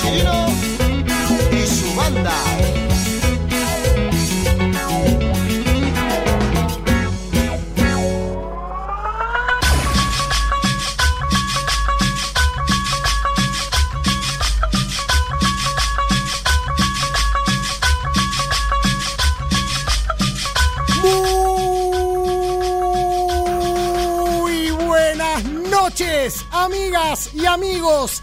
Y su banda. Muy buenas noches, amigas y amigos.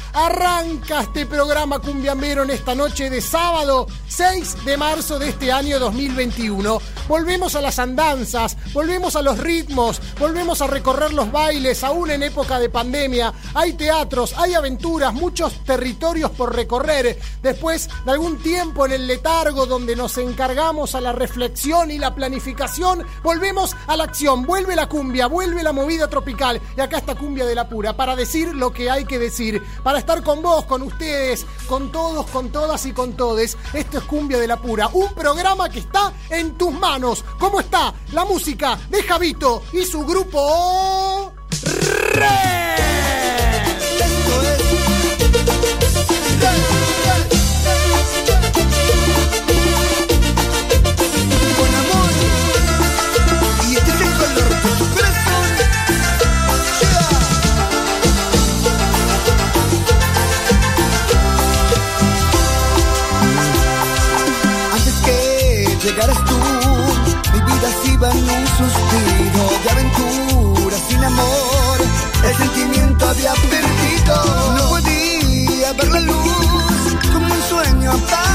Arranca este programa cumbiambero en esta noche de sábado 6 de marzo de este año 2021. Volvemos a las andanzas, volvemos a los ritmos, volvemos a recorrer los bailes, aún en época de pandemia. Hay teatros, hay aventuras, muchos territorios por recorrer. Después de algún tiempo en el letargo donde nos encargamos a la reflexión y la planificación, volvemos a la acción. Vuelve la cumbia, vuelve la movida tropical. Y acá está cumbia de la pura, para decir lo que hay que decir, para estar con vos, con ustedes, con todos, con todas y con todes. Esto es Cumbia de la Pura, un programa que está en tus manos. ¿Cómo está la música de Javito y su grupo? En un suspiro de aventura sin amor. El sentimiento había perdido, no podía ver la luz. Como un sueño apareciste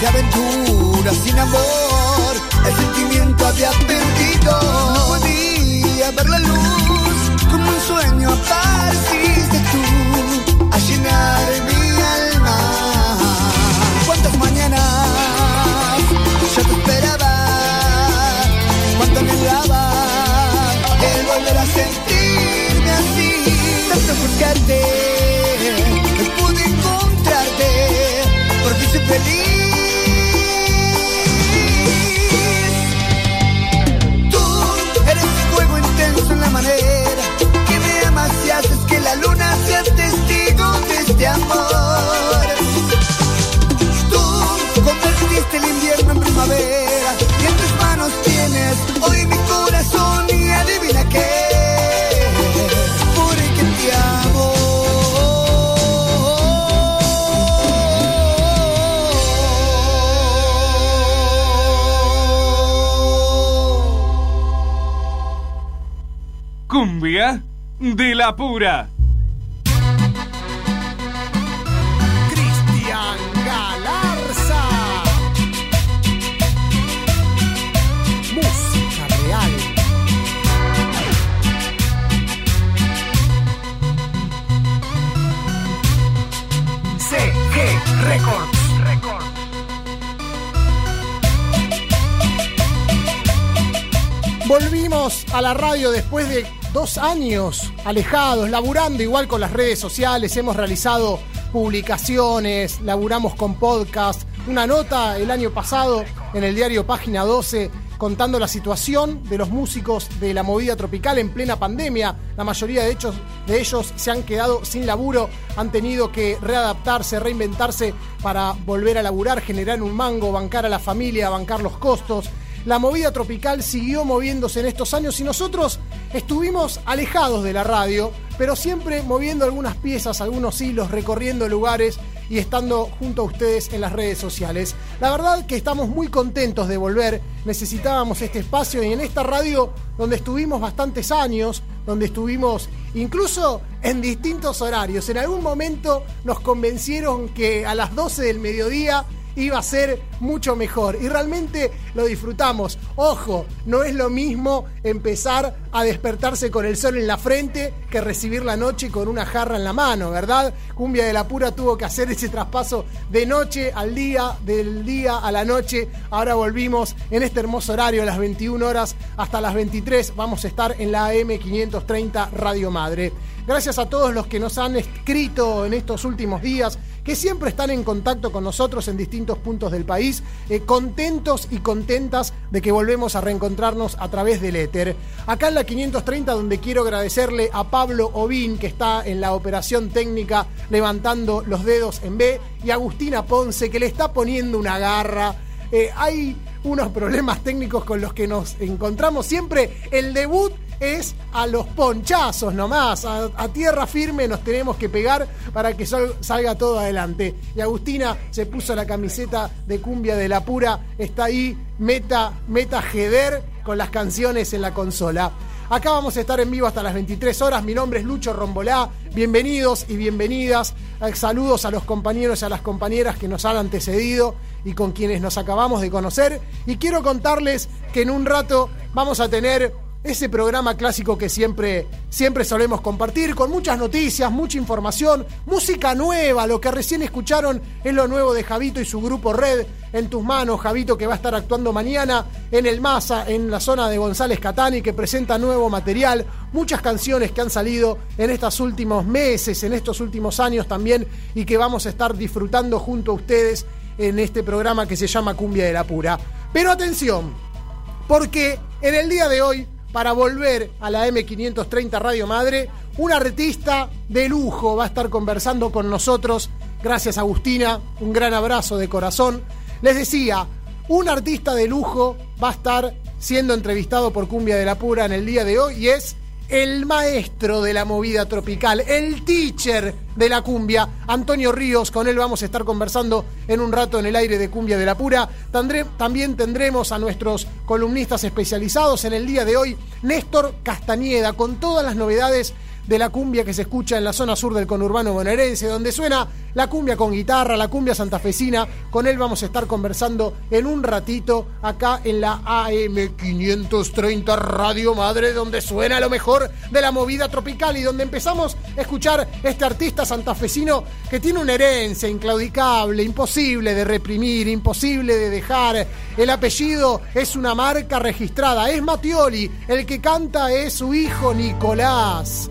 De aventuras sin amor, el sentimiento había perdido. No podía ver la luz, como un sueño apareciste tú a llenar mi alma. ¿Cuántas mañanas yo te esperaba? ¿Cuánto anhelaba el volver a sentirme así? Tanto buscarte, no pude encontrarte, porque soy feliz. Intenso en la manera que me amas y haces que la luna sea testigo de este amor. Tú convertiste el invierno en primavera y en tus manos tienes hoy mi pura. Cristian Galarza. Música real. CG Records. Volvimos a la radio después de dos años alejados, laburando igual con las redes sociales, hemos realizado publicaciones, laburamos con podcast, una nota el año pasado en el diario Página 12 contando la situación de los músicos de la movida tropical en plena pandemia. La mayoría de, hechos, de ellos se han quedado sin laburo, han tenido que readaptarse, reinventarse para volver a laburar, generar un mango, bancar a la familia, bancar los costos. La movida tropical siguió moviéndose en estos años y nosotros estuvimos alejados de la radio, pero siempre moviendo algunas piezas, algunos hilos, recorriendo lugares y estando junto a ustedes en las redes sociales. La verdad que estamos muy contentos de volver, necesitábamos este espacio y en esta radio donde estuvimos bastantes años, donde estuvimos incluso en distintos horarios. En algún momento nos convencieron que a las 12 del mediodía iba a ser mucho mejor. Y realmente lo disfrutamos. Ojo, no es lo mismo empezar a despertarse con el sol en la frente que recibir la noche con una jarra en la mano, ¿verdad? Cumbia de la Pura tuvo que hacer ese traspaso de noche al día, del día a la noche. Ahora volvimos en este hermoso horario, a las 21 horas hasta las 23. Vamos a estar en la AM530 Radio Madre. Gracias a todos los que nos han escrito en estos últimos días, que siempre están en contacto con nosotros en distintos puntos del país, eh, contentos y contentas de que volvemos a reencontrarnos a través del éter. Acá en la 530, donde quiero agradecerle a Pablo Ovín, que está en la operación técnica levantando los dedos en B, y a Agustina Ponce, que le está poniendo una garra. Eh, hay unos problemas técnicos con los que nos encontramos siempre. El debut es a los ponchazos nomás, a, a tierra firme nos tenemos que pegar para que sal- salga todo adelante. Y Agustina se puso la camiseta de cumbia de la pura, está ahí, meta, meta jeder con las canciones en la consola. Acá vamos a estar en vivo hasta las 23 horas. Mi nombre es Lucho Rombolá. Bienvenidos y bienvenidas. Eh, Saludos a los compañeros y a las compañeras que nos han antecedido y con quienes nos acabamos de conocer. Y quiero contarles que en un rato vamos a tener ese programa clásico que siempre, siempre solemos compartir, con muchas noticias, mucha información, música nueva, lo que recién escucharon es lo nuevo de Javito y su grupo Red, en tus manos, Javito que va a estar actuando mañana en el Masa, en la zona de González Catani, que presenta nuevo material, muchas canciones que han salido en estos últimos meses, en estos últimos años también, y que vamos a estar disfrutando junto a ustedes en este programa que se llama Cumbia de la Pura. Pero atención, porque en el día de hoy, para volver a la M530 Radio Madre, un artista de lujo va a estar conversando con nosotros. Gracias Agustina, un gran abrazo de corazón. Les decía, un artista de lujo va a estar siendo entrevistado por Cumbia de la Pura en el día de hoy y es el maestro de la movida tropical, el teacher de la cumbia, Antonio Ríos. Con él vamos a estar conversando en un rato en el aire de Cumbia de la Pura. También tendremos a nuestros columnistas especializados en el día de hoy, Néstor Castañeda, con todas las novedades de la cumbia que se escucha en la zona sur del conurbano bonaerense, donde suena la cumbia con guitarra, la cumbia santafesina. Con él vamos a estar conversando en un ratito acá en la AM 530 Radio Madre, donde suena lo mejor de la movida tropical y donde empezamos a escuchar este artista santafesino que tiene una herencia inclaudicable, imposible de reprimir, imposible de dejar. El apellido es una marca registrada, es Matioli, el que canta es su hijo Nicolás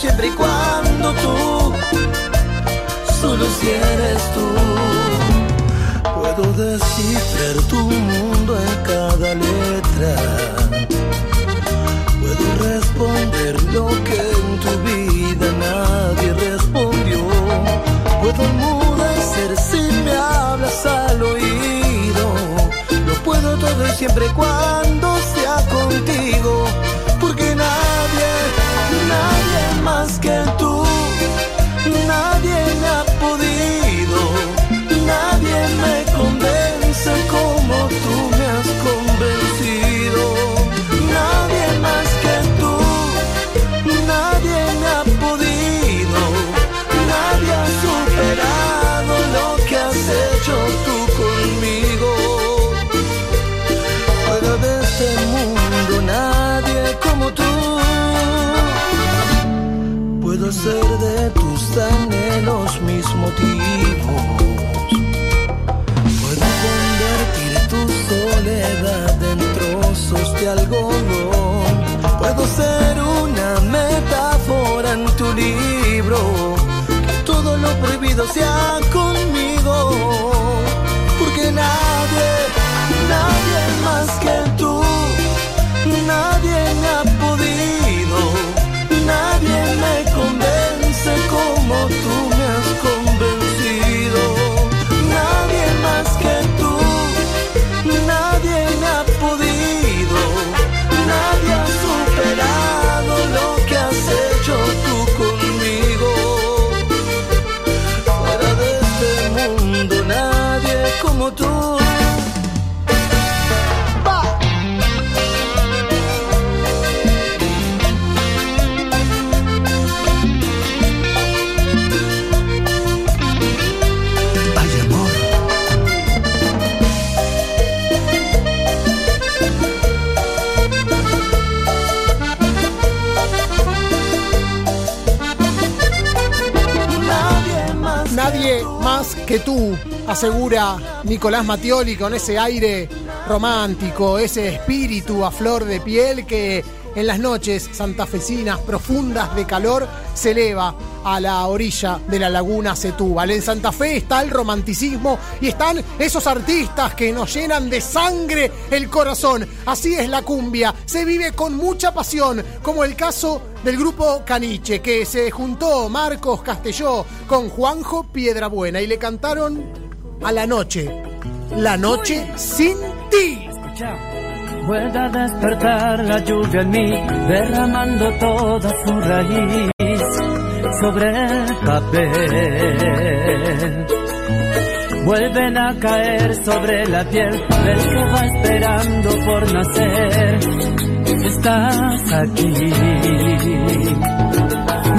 siempre y cuando tú, solo si eres tú, puedo descifrar tu mundo en cada letra. Puedo responder lo que en tu vida nadie respondió. Puedo enmudecer si me hablas al oído. Lo puedo todo y siempre y cuando sea contigo más que. Ser de tus anhelos mis motivos. Puedo convertir tu soledad en trozos de algodón. Puedo ser una metáfora en tu libro. Que todo lo prohibido sea conmigo. Que tú, asegura Nicolás Mattioli con ese aire romántico, ese espíritu a flor de piel que en las noches santafesinas profundas de calor se eleva a la orilla de la laguna Setúbal. En Santa Fe está el romanticismo y están esos artistas que nos llenan de sangre el corazón. Así es la cumbia, se vive con mucha pasión, como el caso del grupo Caniche, que se juntó Marcos Castelló con Juanjo Piedrabuena y le cantaron a la noche, la noche sin ti. Vuelve a despertar la lluvia en mí, derramando toda su raíz sobre el papel. Vuelven a caer sobre la piel del que va esperando por nacer. Estás aquí.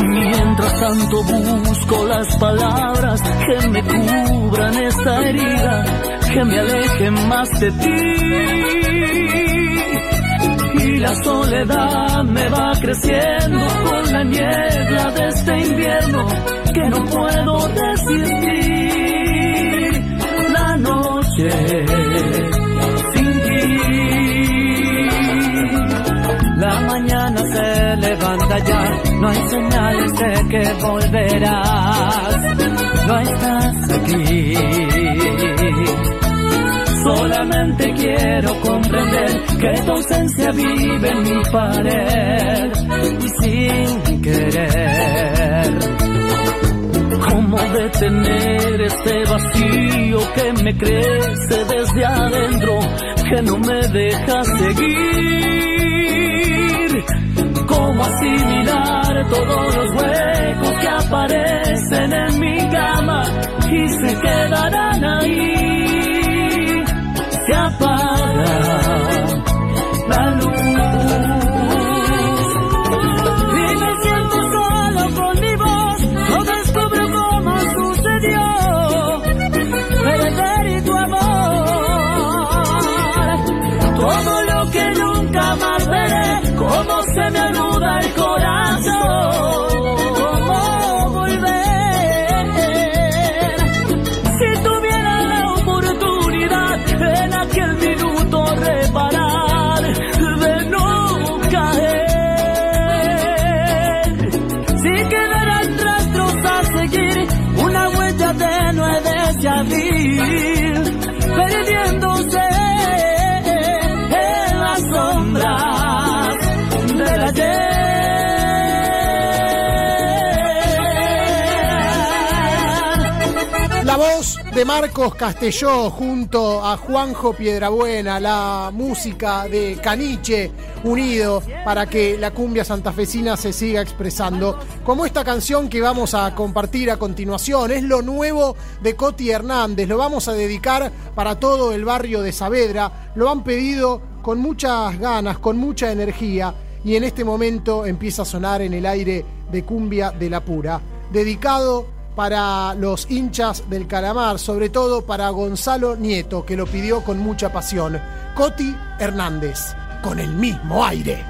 Mientras tanto busco las palabras que me cubran esta herida, que me alejen más de ti y la soledad me va creciendo con la niebla de este invierno que no puedo resistir. La noche sin ti. La mañana se levanta ya, no hay señales de que volverás, no estás aquí quiero comprender que tu ausencia vive en mi pared y sin querer. ¿Cómo detener este vacío que me crece desde adentro, que no me deja seguir? ¿Cómo asimilar todos los huecos que aparecen en mi cama y se quedarán ahí? Se apaga de Marcos Castelló junto a Juanjo Piedrabuena, la música de Caniche unido para que la cumbia santafesina se siga expresando. Como esta canción que vamos a compartir a continuación, es lo nuevo de Coti Hernández, lo vamos a dedicar para todo el barrio de Saavedra, lo han pedido con muchas ganas, con mucha energía y en este momento empieza a sonar en el aire de Cumbia de la Pura, dedicado para los hinchas del calamar, sobre todo para Gonzalo Nieto, que lo pidió con mucha pasión. Coti Hernández, con el mismo aire.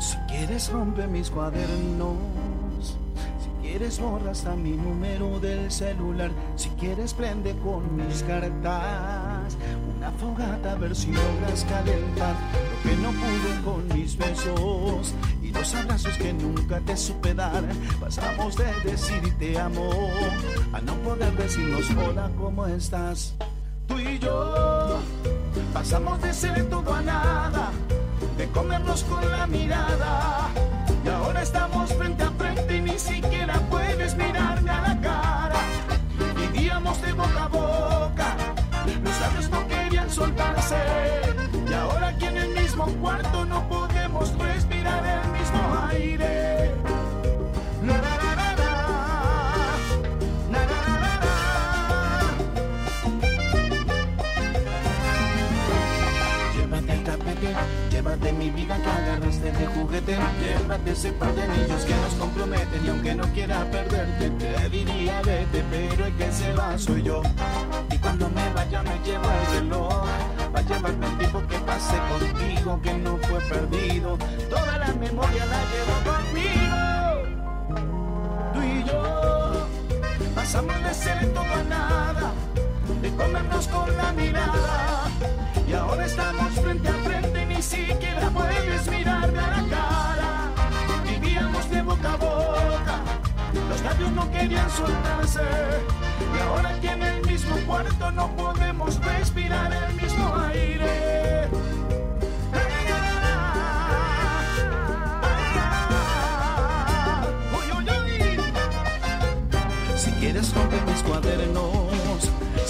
Si quieres rompe mis cuadernos, quieres borra hasta mi número del celular, si quieres prende con mis cartas una fogata a ver si logras calentar lo que no pude con mis besos y los abrazos que nunca te supe dar. Pasamos de decir te amo a no poder decirnos hola, ¿cómo estás? Tú y yo pasamos de ser todo a nada, de comernos con la mirada. Y ahora estamos cuarto no podemos respirar el mismo aire. Llévate el tapete, llévate mi vida que agarraste de juguete. Llévate ese par de anillos que nos comprometen y aunque no quiera perderte, te diría vete, pero el que se va soy yo. Y cuando me vaya me llevo el reloj llevarme el tiempo que pasé contigo que no fue perdido. Toda la memoria la llevo conmigo. Tú y yo Pasamos de ser todo a nada De comernos con la mirada. Y ahora estamos frente a frente ni siquiera puedes mirarme Los no querían soltarse y ahora aquí en el mismo cuarto no podemos respirar el mismo aire. Si quieres romper mis cuadernos,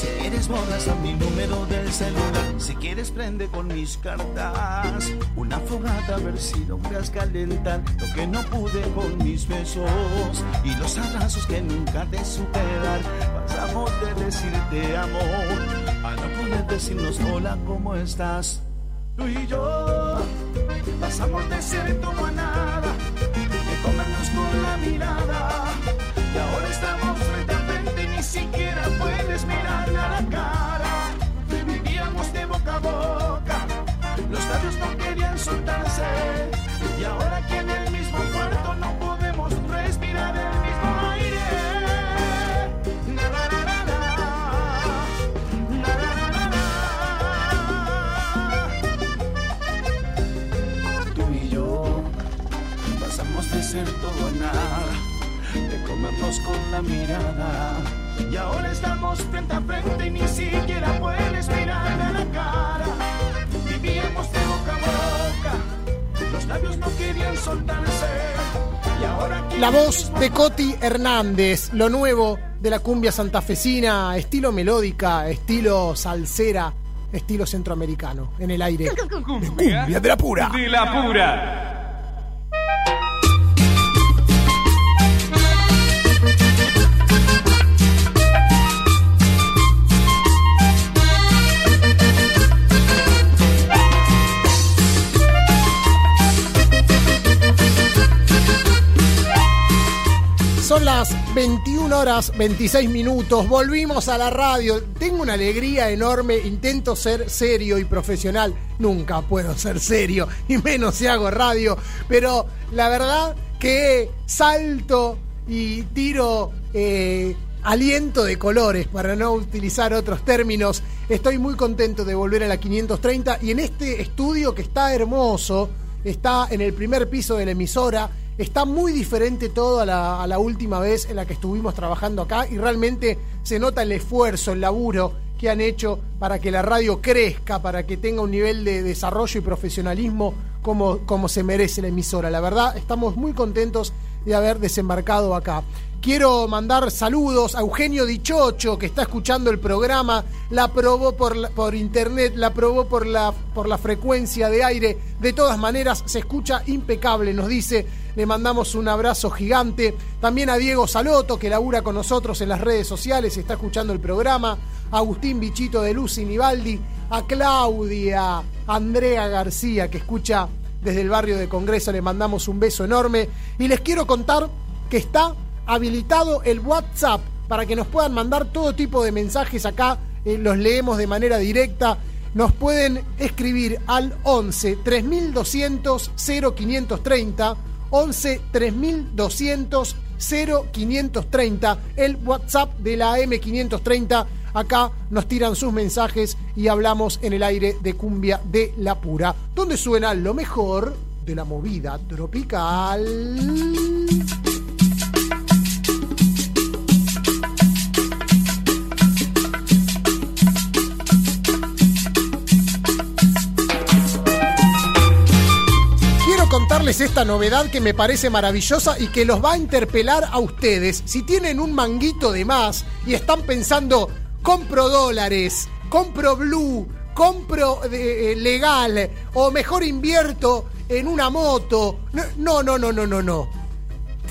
si quieres borras a mi número del celular, si quieres prende con mis cartas una fogata a ver si logras calentar lo que no pude con mis besos y los abrazos que nunca te supe dar. Pasamos de decirte amor a no poder decirnos hola, ¿cómo estás? Tú y yo pasamos de ser todo a nada, de comernos con la mirada. Y ahora estamos frente a frente y ni siquiera puedes mirar a la cara. Vivíamos de boca a boca, los labios no querían soltarse. Y ahora La voz de Coti Hernández, lo nuevo de la cumbia santafesina, estilo melódica, estilo salsera, estilo centroamericano, en el aire. Cumbia de la pura. De la pura. Son las 21 horas 26 minutos. Volvimos a la radio. Tengo una alegría enorme. Intento ser serio y profesional. Nunca puedo ser serio, y menos si hago radio. Pero la verdad que salto y tiro eh, aliento de colores, para no utilizar otros términos. Estoy muy contento de volver a la 530 y en este estudio que está hermoso, está en el primer piso de la emisora. Está muy diferente todo a la, última vez en la que estuvimos trabajando acá y realmente se nota el esfuerzo, el laburo que han hecho para que la radio crezca, para que tenga un nivel de desarrollo y profesionalismo como, como se merece la emisora. La verdad, estamos muy contentos de haber desembarcado acá. Quiero mandar saludos a Eugenio Dichocho, que está escuchando el programa, la probó por, por internet, la probó por la, por la frecuencia de aire. De todas maneras, se escucha impecable, nos dice. Le mandamos un abrazo gigante. También a Diego Saloto, que labura con nosotros en las redes sociales, está escuchando el programa. A Agustín Bichito de Luz y Nivaldi. A Claudia, Andrea García, que escucha desde el barrio de Congreso. Le mandamos un beso enorme. Y les quiero contar que está habilitado el WhatsApp para que nos puedan mandar todo tipo de mensajes acá. eh, los leemos de manera directa. Nos pueden escribir al 11 3200 0530. 11 3200 0530. El WhatsApp de la M530. Acá nos tiran sus mensajes y hablamos en el aire de Cumbia de la Pura, donde suena lo mejor de la movida tropical. Esta novedad que me parece maravillosa y que los va a interpelar a ustedes. Si tienen un manguito de más y están pensando, compro dólares, compro blue, compro eh, eh, legal o mejor invierto en una moto. No, no, no, no, no, no.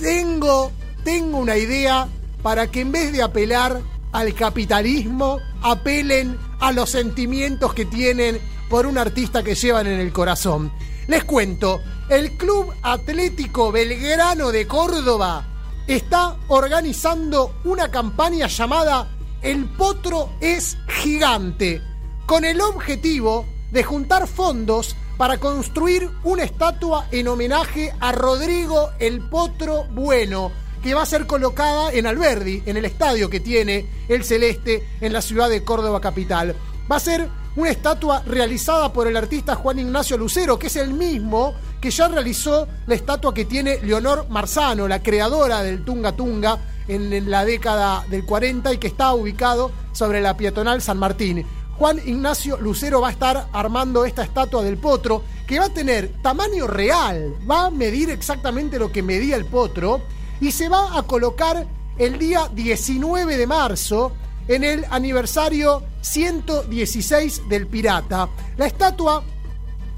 Tengo, tengo una idea para que en vez de apelar al capitalismo, apelen a los sentimientos que tienen por un artista que llevan en el corazón. Les cuento, el Club Atlético Belgrano de Córdoba está organizando una campaña llamada El Potro es Gigante, con el objetivo de juntar fondos para construir una estatua en homenaje a Rodrigo el Potro Bueno, que va a ser colocada en Alberdi, en el estadio que tiene el Celeste en la ciudad de Córdoba capital. Va a ser una estatua realizada por el artista Juan Ignacio Lucero, que es el mismo que ya realizó la estatua que tiene Leonor Marzano, la creadora del Tunga Tunga en la década del 40 y que está ubicado sobre la peatonal San Martín. Juan Ignacio Lucero va a estar armando esta estatua del potro que va a tener tamaño real, va a medir exactamente lo que medía el potro y se va a colocar el día 19 de marzo en el aniversario 116 del Pirata. La estatua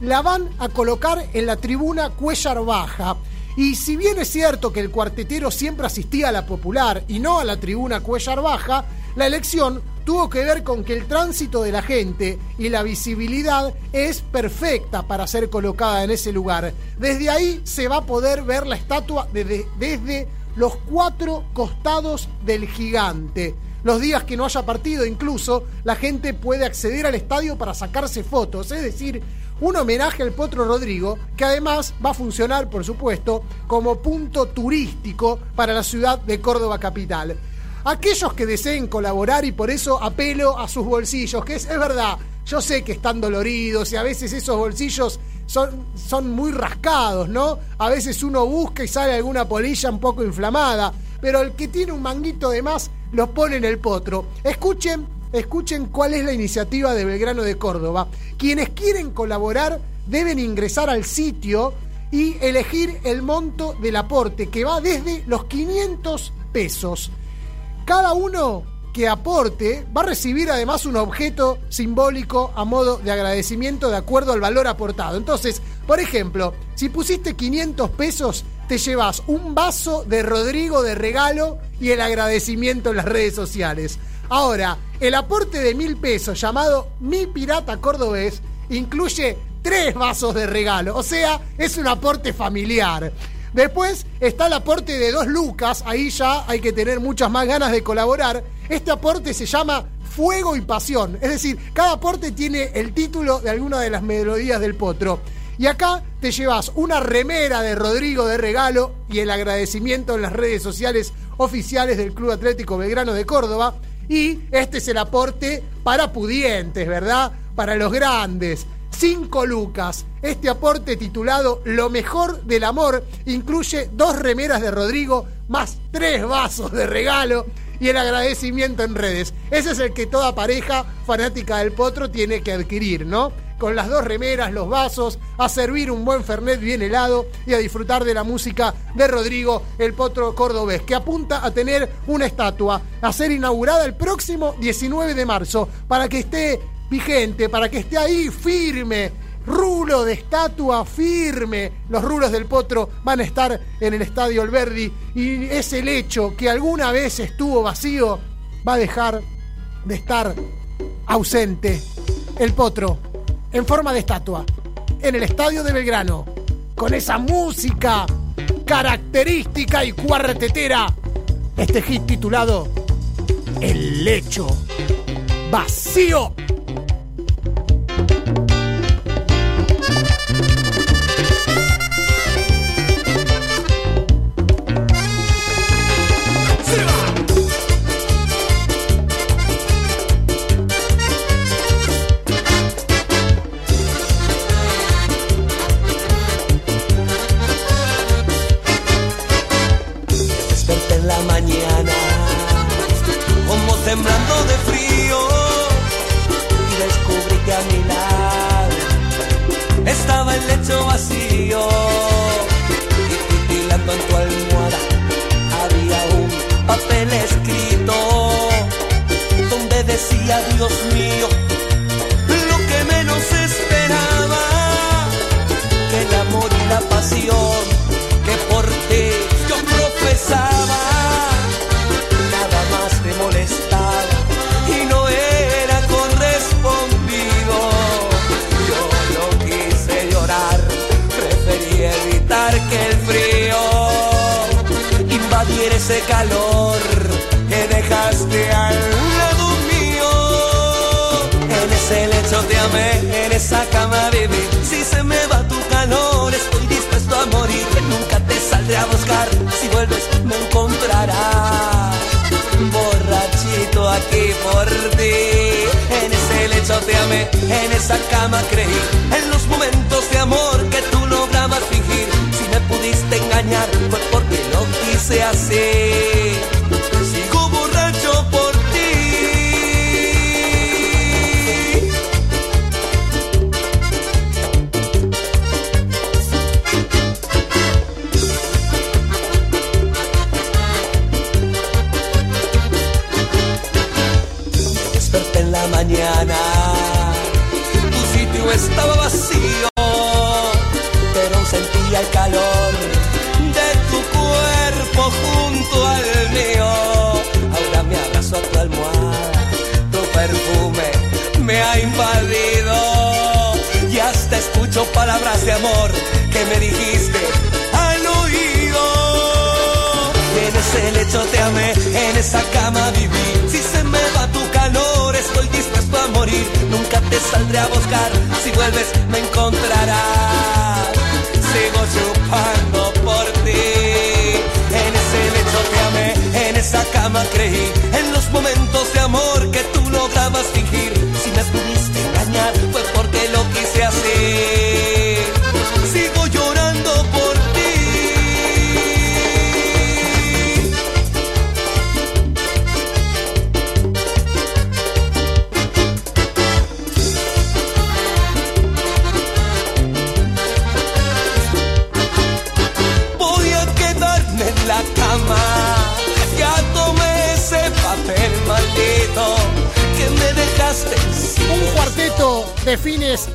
la van a colocar en la tribuna Cuellar Baja. Y si bien es cierto que el cuartetero siempre asistía a la popular y no a la tribuna Cuellar Baja, la elección tuvo que ver con que el tránsito de la gente y la visibilidad es perfecta para ser colocada en ese lugar. Desde ahí se va a poder ver la estatua desde, desde los cuatro costados del gigante. Los días que no haya partido incluso, la gente puede acceder al estadio para sacarse fotos, es decir, un homenaje al Potro Rodrigo, que además va a funcionar, por supuesto, como punto turístico para la ciudad de Córdoba capital. Aquellos que deseen colaborar y por eso apelo a sus bolsillos, que es, es verdad, yo sé que están doloridos y a veces esos bolsillos son, son muy rascados, ¿no? A veces uno busca y sale alguna polilla un poco inflamada. Pero el que tiene un manguito de más lo pone en el potro. Escuchen, escuchen cuál es la iniciativa de Belgrano de Córdoba. Quienes quieren colaborar deben ingresar al sitio y elegir el monto del aporte, que va desde los 500 pesos. Cada uno que aporte va a recibir además un objeto simbólico a modo de agradecimiento de acuerdo al valor aportado. Entonces, por ejemplo, si pusiste 500 pesos, te llevas un vaso de Rodrigo de regalo y el agradecimiento en las redes sociales. Ahora, el aporte de mil pesos llamado Mi Pirata Cordobés incluye tres vasos de regalo. O sea, es un aporte familiar. Después está el aporte de dos lucas, ahí ya hay que tener muchas más ganas de colaborar. Este aporte se llama Fuego y Pasión, es decir, cada aporte tiene el título de alguna de las melodías del potro. Y acá te llevas una remera de Rodrigo de regalo y el agradecimiento en las redes sociales oficiales del Club Atlético Belgrano de Córdoba. Y este es el aporte para pudientes, ¿verdad? Para los grandes. 5 lucas. Este aporte titulado Lo mejor del amor incluye dos remeras de Rodrigo más tres vasos de regalo y el agradecimiento en redes. Ese es el que toda pareja fanática del potro tiene que adquirir, ¿no? Con las dos remeras, los vasos, a servir un buen Fernet bien helado y a disfrutar de la música de Rodrigo, el potro cordobés, que apunta a tener una estatua a ser inaugurada el próximo 19 de marzo para que esté vigente, para que esté ahí firme. Rulo de estatua firme. Los rulos del potro van a estar en el estadio Alberdi y ese lecho que alguna vez estuvo vacío va a dejar de estar ausente. El potro en forma de estatua en el estadio de Belgrano con esa música característica y cuartetera. Este hit titulado El lecho vacío. El lecho vacío. Y titilando en tu almohada había un papel escrito donde decía, Dios mío, lo que menos esperaba, que el amor y la pasión ese calor que dejaste al lado mío. En ese lecho te amé, en esa cama viví. Si se me va tu calor, estoy dispuesto a morir. Nunca te saldré a buscar. Si vuelves, me encontrarás. Borrachito aquí por ti. En ese lecho te amé, en esa cama creí. En los momentos de amor creí. En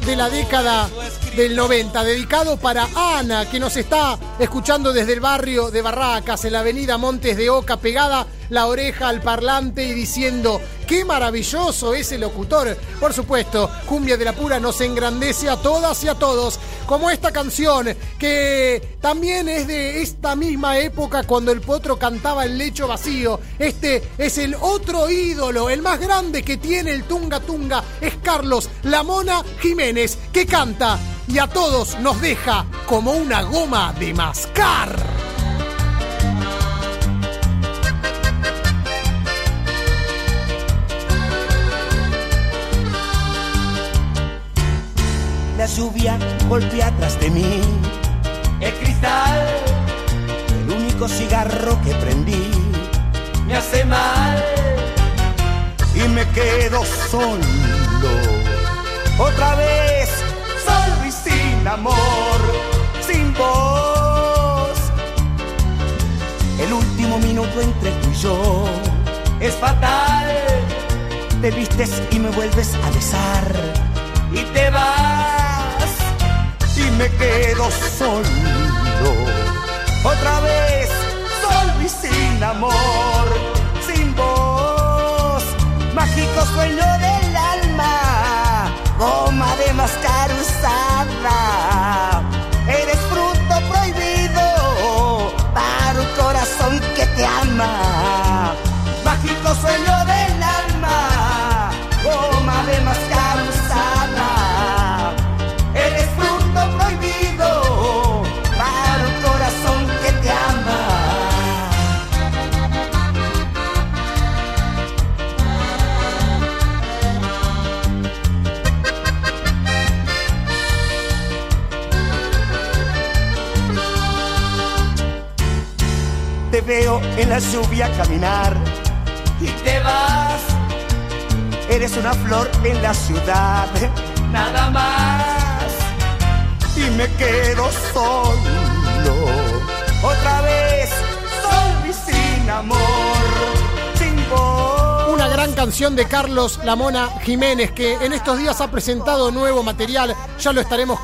de la década del 90, dedicado para Ana, que nos está escuchando desde el barrio de Barracas, en la avenida Montes de Oca, pegada la oreja al parlante y diciendo, qué maravilloso ese locutor. Por supuesto, Cumbia de la Pura nos engrandece a todas y a todos, como esta canción, que también es de esta misma época cuando el potro cantaba el lecho vacío. Este es el otro ídolo, el más grande que tiene el Tunga Tunga, es Carlos La Mona Jiménez, que canta y a todos nos deja como una goma de mascar. La lluvia golpea atrás de mí. El cristal, el único cigarro que prendí, me hace mal y me quedo solo. Otra vez, solo y sin amor, sin voz. El último minuto entre tú y yo es fatal. Te vistes y me vuelves a besar y te vas me quedo solo. Otra vez, solo y sin amor, sin voz, mágico sueño del alma, goma de mascar usada. Eres fruto prohibido para un corazón que te ama. Mágico sueño en la lluvia caminar y te vas. Eres una flor en la ciudad, nada más. Y me quedo solo, otra vez, solo y sin amor, gran canción de Carlos Lamona Jiménez que en estos días ha presentado nuevo material, ya lo estaremos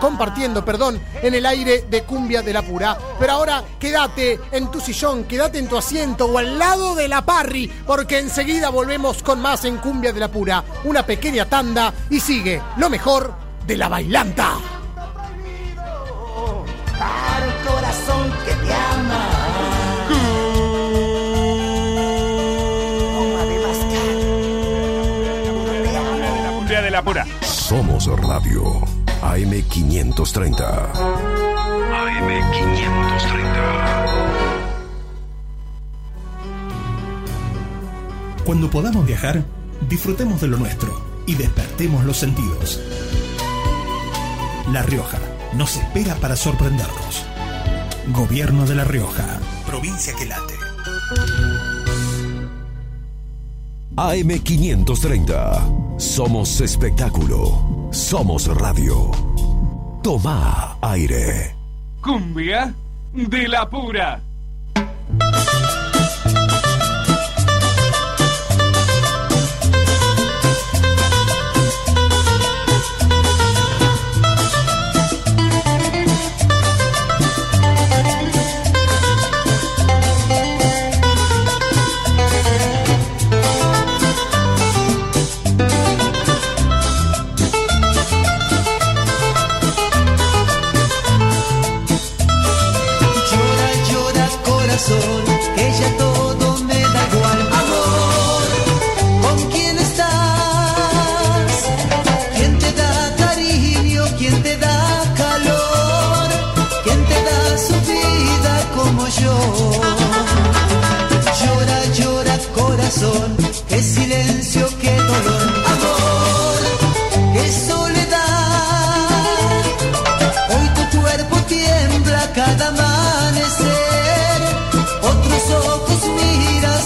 compartiendo, perdón, en el aire de Cumbia de la Pura. Pero ahora quédate en tu sillón, quédate en tu asiento o al lado de la parry, porque enseguida volvemos con más en Cumbia de la Pura. Una pequeña tanda y sigue lo mejor de la bailanta. Pura. Somos Radio AM530. AM530. Cuando podamos viajar, disfrutemos de lo nuestro y despertemos los sentidos. La Rioja nos espera para sorprendernos. Gobierno de La Rioja, provincia que late. AM530. Somos espectáculo. Somos radio. Toma aire. Cumbia de la pura.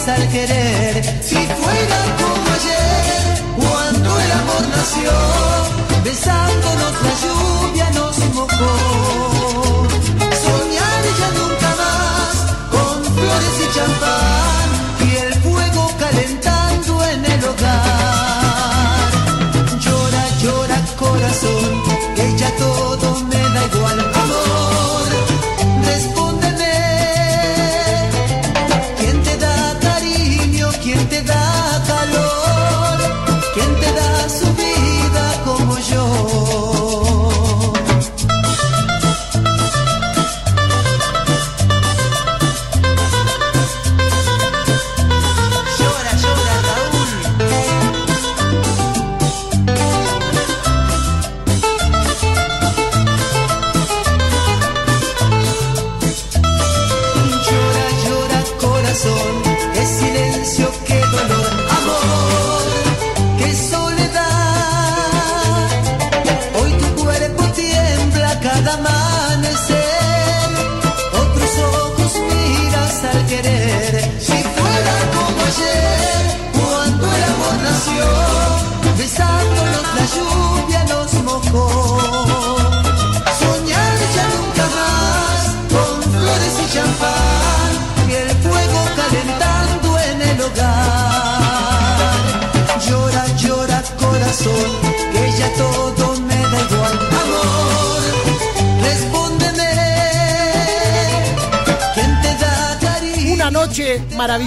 Al querer. Si fuera como ayer, cuando el amor nació, besándonos la lluvia nos mojó. Soñar ya nunca más con flores y champán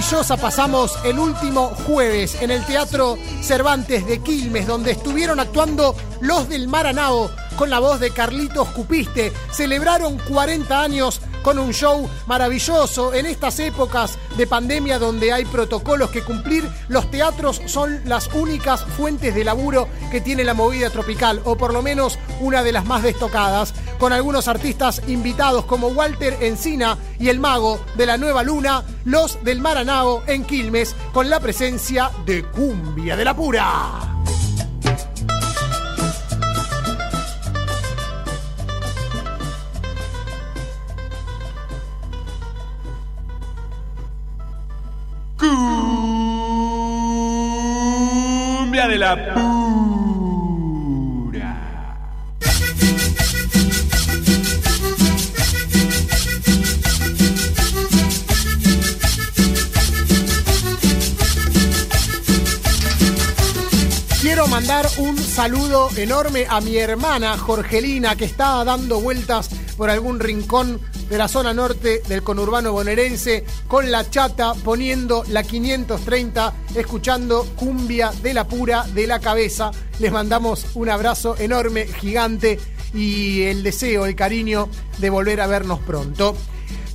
maravillosa pasamos el último jueves en el Teatro Cervantes de Quilmes, donde estuvieron actuando Los del Maranao con la voz de Carlitos Cupiste. Celebraron 40 años con un show maravilloso en estas épocas de pandemia donde hay protocolos que cumplir. Los teatros son las únicas fuentes de laburo que tiene la movida tropical, o por lo menos una de las más destacadas, con algunos artistas invitados como Walter Encina y el mago de la Nueva Luna, los del Maranao en Quilmes, con la presencia de Cumbia de la Pura. Cumbia de la pura. Un saludo enorme a mi hermana Jorgelina, que está dando vueltas por algún rincón de la zona norte del conurbano bonaerense con la chata poniendo la 530, escuchando cumbia de la pura de la cabeza. Les mandamos un abrazo enorme, gigante y el deseo, el cariño de volver a vernos pronto.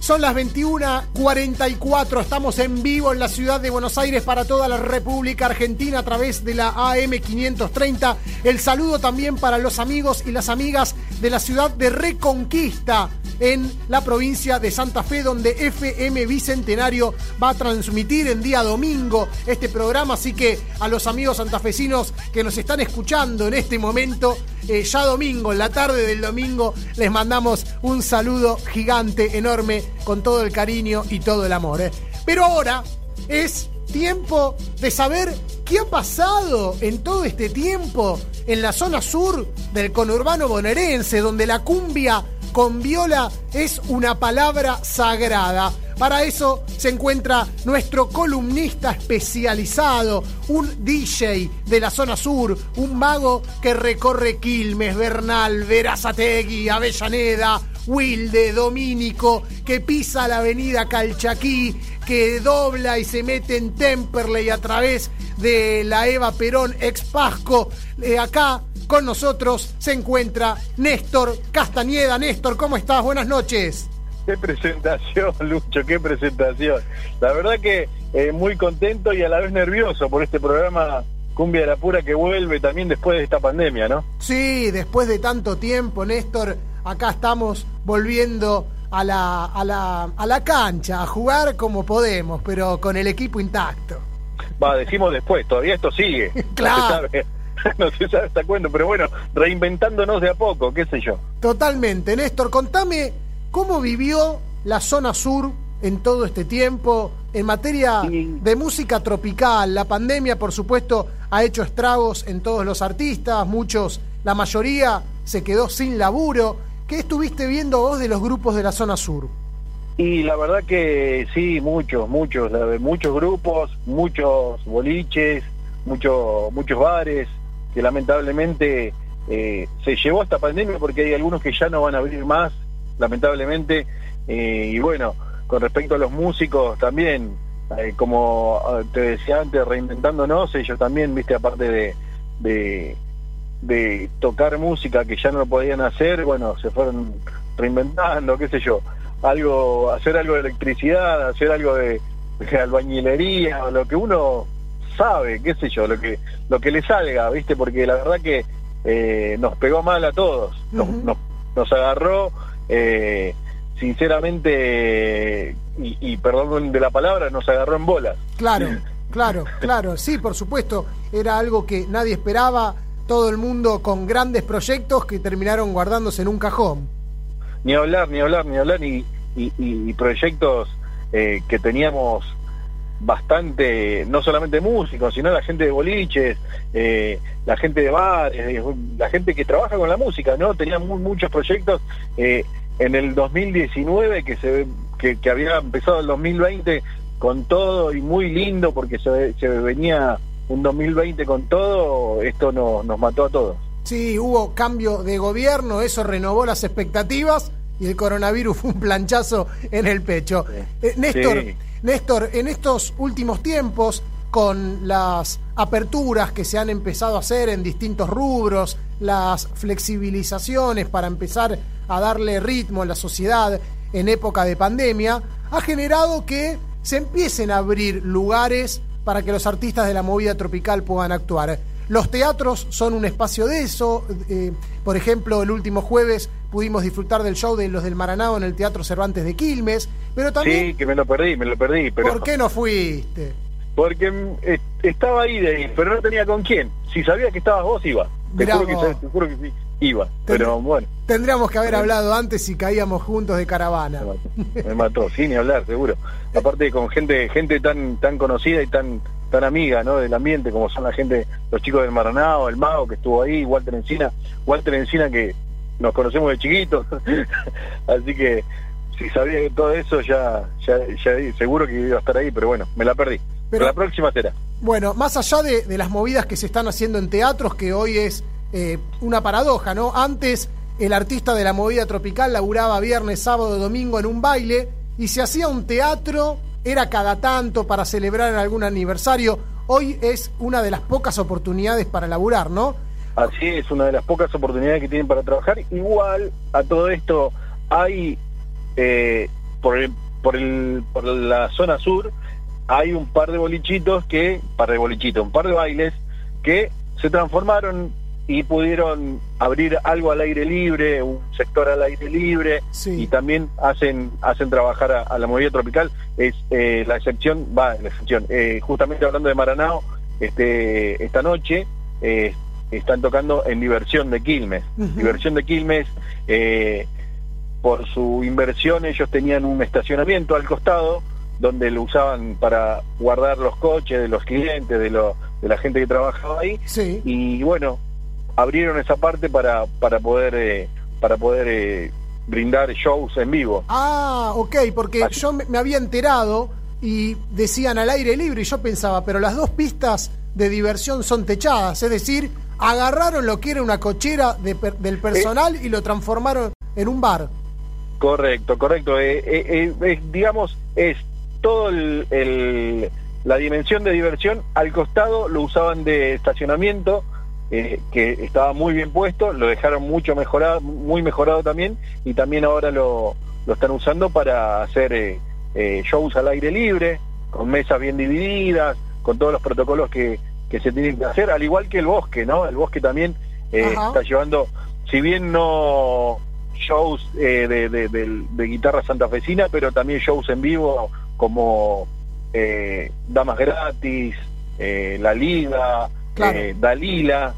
Son las 21:44. Estamos en vivo en la ciudad de Buenos Aires para toda la República Argentina a través de la AM 530. El saludo también para los amigos y las amigas de la ciudad de Reconquista en la provincia de Santa Fe, donde FM Bicentenario va a transmitir en día domingo este programa. Así que a los amigos santafesinos que nos están escuchando en este momento, eh, ya domingo, en la tarde del domingo, les mandamos un saludo gigante, enorme, con todo el cariño y todo el amor. eh. Pero ahora es tiempo de saber qué ha pasado en todo este tiempo en la zona sur del conurbano bonaerense, donde la cumbia con viola es una palabra sagrada. Para eso se encuentra nuestro columnista especializado, un DJ de la zona sur, un mago que recorre Quilmes, Bernal, Verazategui, Avellaneda, Wilde, Domínico, que pisa la avenida Calchaquí, que dobla y se mete en Temperley a través de la Eva Perón ex Pasco. Eh, acá con nosotros se encuentra Néstor Castañeda. Néstor, ¿cómo estás? Buenas noches. Qué presentación, Lucho, qué presentación. La verdad que eh, muy contento y a la vez nervioso por este programa Cumbia de la Pura que vuelve también después de esta pandemia, ¿no? Sí, después de tanto tiempo, Néstor, acá estamos volviendo a la, a la, a la cancha, a jugar como podemos, pero con el equipo intacto. Va, decimos después, todavía esto sigue. Claro. No se sabe, no se sabe hasta cuándo, pero bueno, reinventándonos de a poco, qué sé yo. Totalmente. Néstor, contame cómo vivió la zona sur en todo este tiempo en materia de música tropical. La pandemia, por supuesto, ha hecho estragos en todos los artistas, muchos, la mayoría se quedó sin laburo. ¿Qué estuviste viendo vos de los grupos de la zona sur? Y la verdad que sí, muchos, muchos, muchos grupos, muchos boliches, muchos, muchos bares, que lamentablemente eh, se llevó esta pandemia porque hay algunos que ya no van a abrir más, lamentablemente. Eh, y bueno, con respecto a los músicos también, eh, como ah, te decía antes, reinventándonos, ellos también, viste, aparte de, de, de tocar música que ya no lo podían hacer, bueno, se fueron reinventando, qué sé yo, algo, hacer algo de electricidad, hacer algo de, de albañilería, lo que uno sabe, qué sé yo, lo que, lo que le salga, viste, porque la verdad que eh, nos pegó mal a todos, nos, nos, nos agarró, eh, sinceramente, y, y perdón de la palabra, nos agarró en bolas. Claro, claro, claro. Sí, por supuesto. Era algo que nadie esperaba. Todo el mundo con grandes proyectos que terminaron guardándose en un cajón. Ni hablar, ni hablar, ni hablar, y, y, proyectos eh, que teníamos bastante, no solamente músicos, sino la gente de boliches, eh, la gente de bares, eh, la gente que trabaja con la música, ¿no? Tenían mu- muchos proyectos en el 2019 que se que, que había empezado el 2020 con todo y muy lindo porque se, se venía un 2020 con todo, esto nos, nos mató a todos. Sí, hubo cambio de gobierno, eso renovó las expectativas y el coronavirus fue un planchazo en el pecho. Eh, Néstor, Sí. Néstor, en estos últimos tiempos, con las aperturas que se han empezado a hacer en distintos rubros, las flexibilizaciones para empezar a darle ritmo a la sociedad en época de pandemia, ha generado que se empiecen a abrir lugares para que los artistas de la movida tropical puedan actuar. Los teatros son un espacio de eso. eh, por ejemplo, el último jueves pudimos disfrutar del show de los del Maranao en el Teatro Cervantes de Quilmes. Pero también, Sí, que me lo perdí, me lo perdí, pero... ¿por qué no fuiste? Porque mm, eh, estaba ahí de ir, pero no tenía con quién. Si sabía que estabas vos, iba. Te Mirá juro, que, vos. te juro que sí, iba. Pero bueno, Tendríamos que haber hablado antes si caíamos juntos de caravana. me mató, sin ni hablar, seguro. Aparte con gente gente tan tan conocida y tan tan amiga, ¿no? Del ambiente, como son la gente, los chicos del Maranao, el Mago que estuvo ahí, Walter Encina, Walter Encina que nos conocemos de chiquitos. Así que si sabía que todo eso ya, ya, ya seguro que iba a estar ahí, pero bueno, me la perdí. Pero, la próxima será. Bueno, más allá de, de las movidas que se están haciendo en teatros, que hoy es eh, una paradoja, ¿no? Antes el artista de la movida tropical laburaba viernes, sábado, domingo en un baile y se hacía un teatro, era cada tanto para celebrar algún aniversario. Hoy es una de las pocas oportunidades para laburar, ¿no? Así es, una de las pocas oportunidades que tienen para trabajar. Igual a todo esto hay, eh, por, el, por, el, por la zona sur, hay un par de bolichitos que, par de bolichitos, un par de bailes que se transformaron y pudieron abrir algo al aire libre, un sector al aire libre, y también hacen hacen trabajar a, a la movida tropical. Es eh, la excepción, va, la excepción. Eh, justamente hablando de Maranao, este esta noche eh, están tocando en Diversión de Quilmes. Diversión de Quilmes, por su inversión, ellos tenían un estacionamiento al costado donde lo usaban para guardar los coches de los clientes, de, lo, de la gente que trabajaba ahí. Y bueno, abrieron esa parte para, para poder, eh, para poder eh, brindar shows en vivo. Ah, ok, porque yo me, había enterado y decían al aire libre y yo pensaba, pero las dos pistas de diversión son techadas, es decir, agarraron lo que era una cochera de del personal y lo transformaron en un bar. Correcto, correcto. Eh, eh, eh, digamos, es todo el, el- la dimensión de diversión. Al costado lo usaban de estacionamiento, eh, que estaba muy bien puesto, lo dejaron mucho mejorado, muy mejorado también, y también ahora lo, lo están usando para hacer eh, eh, shows al aire libre, con mesas bien divididas, con todos los protocolos que, que se tienen que hacer, al igual que el bosque, ¿no? El bosque también está llevando, si bien no shows de, de- del- de guitarra santafesina, pero también shows en vivo como Damas Gratis, La Liga, Claro. eh, Dalila,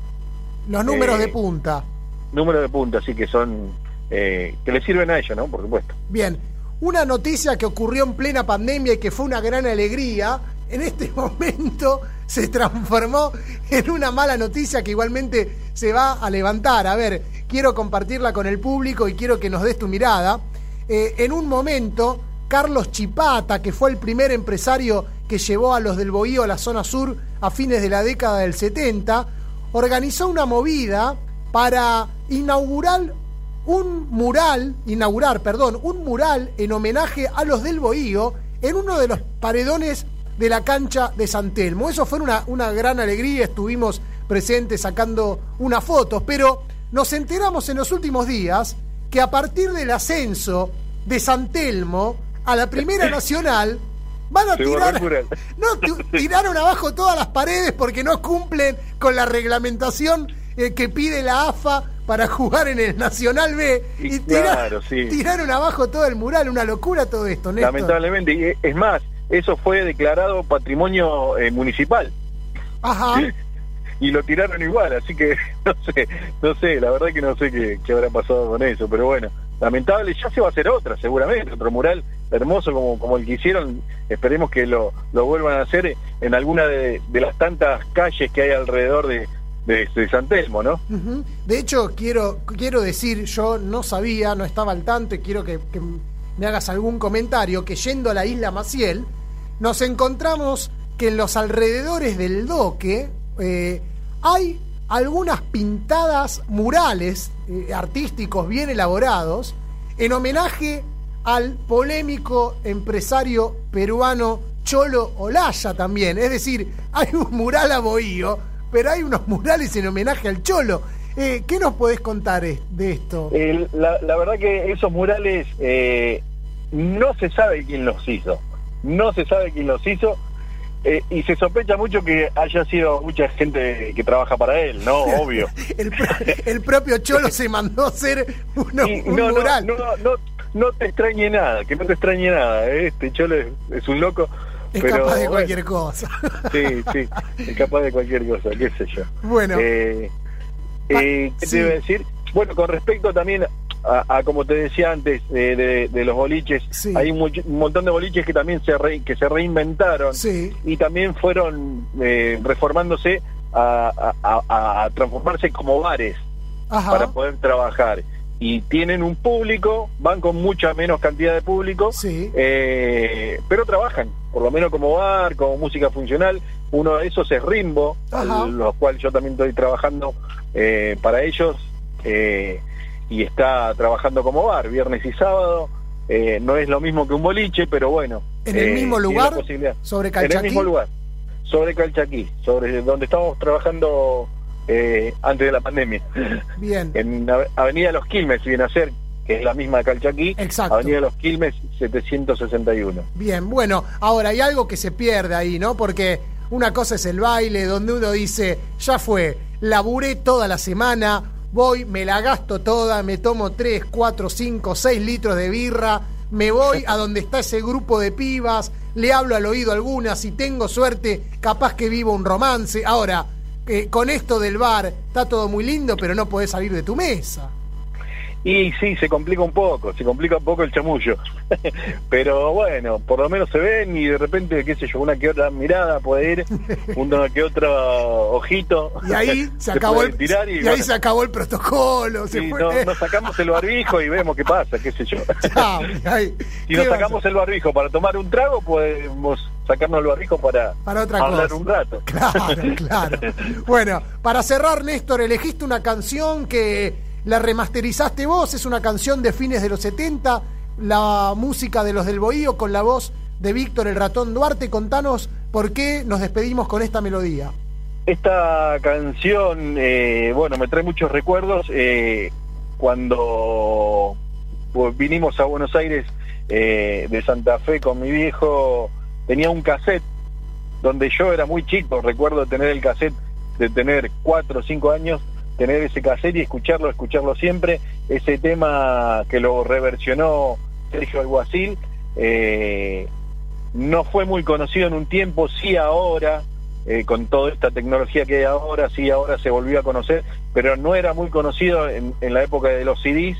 Los números Eh, de punta. números de punta, así que son, eh, que le sirven a ellos, ¿no? Por supuesto. Bien, una noticia que ocurrió en plena pandemia y que fue una gran alegría, en este momento se transformó en una mala noticia que igualmente se va a levantar. A ver, quiero compartirla con el público y quiero que nos des tu mirada. Eh, en un momento, Carlos Chipata, que fue el primer empresario que llevó a los del Bohío a la zona sur a fines de la década del 70, organizó una movida para inaugurar un mural, inaugurar, perdón, un mural en homenaje a los del Bohío en uno de los paredones de la cancha de San Telmo. Eso fue una, una gran alegría, estuvimos presentes sacando unas fotos, pero nos enteramos en los últimos días que a partir del ascenso de San Telmo a la Primera Nacional van a tirar, no, ti- tiraron abajo todas las paredes porque no cumplen con la reglamentación eh, que pide la AFA para jugar en el Nacional B y, claro, sí. tiraron abajo todo el mural, una locura todo esto, Néstor. Lamentablemente, y es más, eso fue declarado patrimonio eh, municipal Ajá. y lo tiraron igual, así que no sé, no sé, la verdad que no sé qué, qué habrá pasado con eso, pero bueno, lamentable, ya se va a hacer otra, seguramente, otro mural hermoso como, el que hicieron, esperemos que lo, lo vuelvan a hacer en alguna de, las tantas calles que hay alrededor de, de, San Telmo, ¿no? De hecho, quiero, quiero decir, yo no sabía, no estaba al tanto y quiero que, que me hagas algún comentario, que yendo a la isla Maciel, nos encontramos que en los alrededores del doque eh, hay algunas pintadas murales eh, artísticos bien elaborados en homenaje al polémico empresario peruano Cholo Olaya también. Es decir, hay un mural a Bohío, pero hay unos murales en homenaje al Cholo. Eh, ¿Qué nos podés contar de esto? La verdad que esos murales eh, no se sabe quién los hizo, no se sabe quién los hizo eh, y se sospecha mucho que haya sido mucha gente que trabaja para él, ¿no? Obvio. El, pro- el propio Cholo se mandó a hacer uno- Y un no, no, no, no, no te extrañe nada, que no te extrañe nada, ¿eh? este cholo es, es un loco. es pero, capaz de bueno, cualquier cosa. Sí, sí, es capaz de cualquier cosa, qué sé yo. Bueno. Eh, eh, ¿Qué sí. te iba a decir? Bueno, con respecto también a, a como te decía antes, eh, de, de los boliches, Sí. hay un, much- un montón de boliches que también se, re- que se reinventaron Sí. y también fueron eh, reformándose a, a- a- a transformarse como bares Ajá. para poder trabajar. Y tienen un público, van con mucha menos cantidad de público, eh, pero trabajan, por lo menos como bar, como música funcional. Uno de esos es Rimbo, al- los cuales yo también estoy trabajando para ellos, eh, y está trabajando como bar, viernes y sábado. Eh, no es lo mismo que un boliche, pero bueno. ¿En el eh, mismo lugar? ¿Sobre En el Calchaquí? mismo lugar, sobre Calchaquí, sobre donde estábamos trabajando eh, antes de la pandemia. Bien. En Ave- Avenida Los Quilmes, viene a ser, que es la misma de Calchaquí. Exacto. Avenida Los Quilmes, 761. Bien, bueno, ahora hay algo que se pierde ahí, ¿no? Porque una cosa es el baile, donde uno dice, ya fue, laburé toda la semana, voy, me la gasto toda, me tomo 3, 4, 5, 6 litros de birra, me voy a donde está ese grupo de pibas, le hablo al oído algunas, si tengo suerte, capaz que vivo un romance. Ahora, eh, con esto del bar, está todo muy lindo, pero no podés salir de tu mesa. Y sí, se complica un poco, se complica un poco el chamullo. Pero bueno, por lo menos se ven y de repente, qué sé yo, una que otra mirada puede ir, uno que otro ojito. Y ahí se acabó el, tirar y, ahí se acabó el protocolo. se sí, fue- no- nos sacamos el barbijo y vemos qué pasa, qué sé yo. Chao, ay, Si ¿qué nos sacamos el barbijo para tomar un trago, podemos sacarnos el barbijo para, Para otra hablar cosa. un rato. Claro, claro. Bueno, para cerrar, Néstor, elegiste una canción que la remasterizaste vos, es una canción de fines de los 70, la música de los del Bohío con la voz de Víctor el Ratón Duarte. Contanos por qué nos despedimos con esta melodía. Esta canción, eh, bueno, me trae muchos recuerdos. eh, cuando vinimos a Buenos Aires eh, de Santa Fe con mi viejo, tenía un cassette donde yo era muy chico. Recuerdo tener el cassette de tener cuatro o cinco años, tener ese cassette y escucharlo, escucharlo siempre. Ese tema que lo reversionó Sergio Alguacil. eh, no fue muy conocido en un tiempo, sí ahora, eh, con toda esta tecnología que hay ahora, sí ahora se volvió a conocer, pero no era muy conocido en, en la época de los CDs,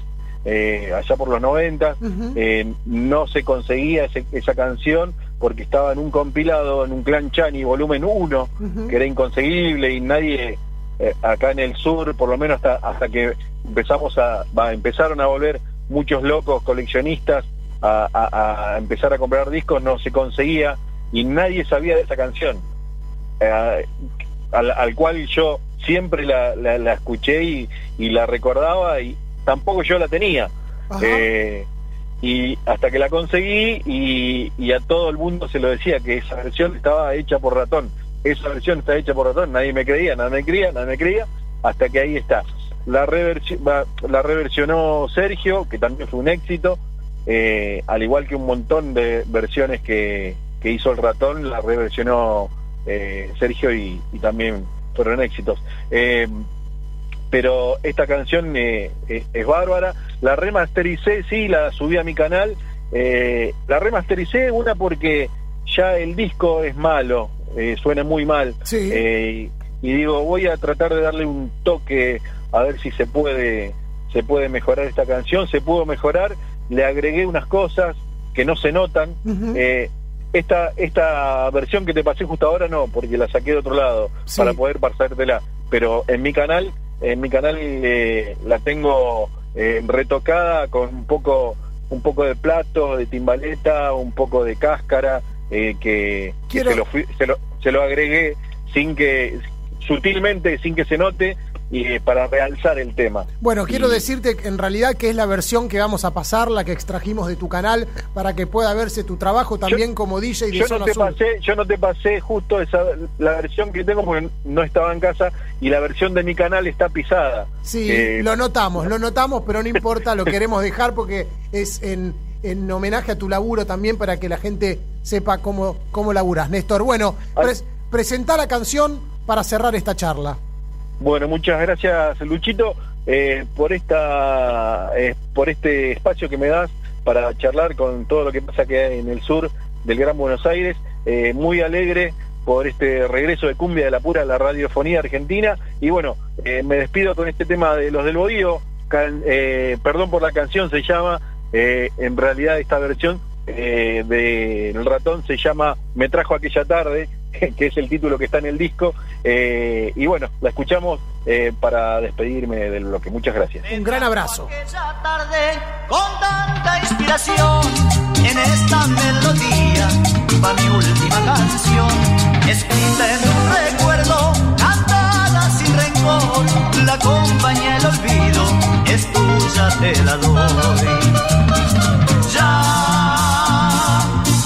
eh, allá por los 90, eh, no se conseguía ese- esa canción porque estaba en un compilado, en un Clan Chani volumen 1, Ujú. que era inconseguible y nadie eh, acá en el sur, por lo menos hasta, hasta que empezamos a, empezaron a volver muchos locos coleccionistas a, a- a empezar a comprar discos no se conseguía y nadie sabía de esa canción, eh, al, al cual yo siempre la, la- la escuché y, y la recordaba y tampoco yo la tenía. Eh, y hasta que la conseguí y, y a todo el mundo se lo decía que esa versión estaba hecha por ratón. Esa versión está hecha por ratón, nadie me creía, nadie me creía, nadie me creía, hasta que ahí está. La, reversi- la reversionó Sergio, que también fue un éxito, eh, al igual que un montón de versiones que, hizo el ratón, la reversionó eh, Sergio y, también fueron éxitos. Eh, pero esta canción es, es bárbara. La remastericé, sí, la subí a mi canal. La remastericé, una porque ya el disco es malo, eh, suena muy mal. Eh, y, digo, voy a tratar de darle un toque a ver si se puede, se puede mejorar esta canción. Se pudo mejorar, le agregué unas cosas que no se notan. Eh, esta, esta versión que te pasé justo ahora no, porque la saqué de otro lado Sí. para poder pasártela. Pero en mi canal, en mi canal la tengo retocada con un poco, un poco de plato, de timbaleta, un poco de cáscara, eh, que, se, lo fui- se, lo, se lo agregué sin que, sutilmente, sin que se note, y eh, para realzar el tema. Bueno, quiero decirte en realidad que es la versión que vamos a pasar, la que extrajimos de tu canal, para que pueda verse tu trabajo también como DJ de yo Zona no te pasé yo no te pasé justo esa la versión que tengo porque no estaba en casa y la versión de mi canal está pisada Sí, Eh, lo notamos, lo notamos, pero no importa, lo queremos dejar porque es en, en homenaje a tu laburo también para que la gente sepa cómo, cómo laburas. Néstor, bueno, pres- presentá la canción para cerrar esta charla. bueno muchas gracias Luchito eh, por esta eh, por este espacio que me das para charlar con todo lo que pasa que en el sur del Gran Buenos Aires Eh, muy alegre por este regreso de cumbia de la pura a la radiofonía argentina y bueno me despido con este tema de los del Bohío Can- perdón por la canción se llama eh, en realidad esta versión eh, del ratón se llama Me trajo aquella tarde, que es el título que está en el disco. eh, y bueno, la escuchamos eh, para despedirme del bloque. Muchas gracias. Un gran abrazo. tarde con tanta inspiración en esta melodía va mi última canción escrita en un recuerdo cantada la compañía el olvido es tuya te la doy. Ya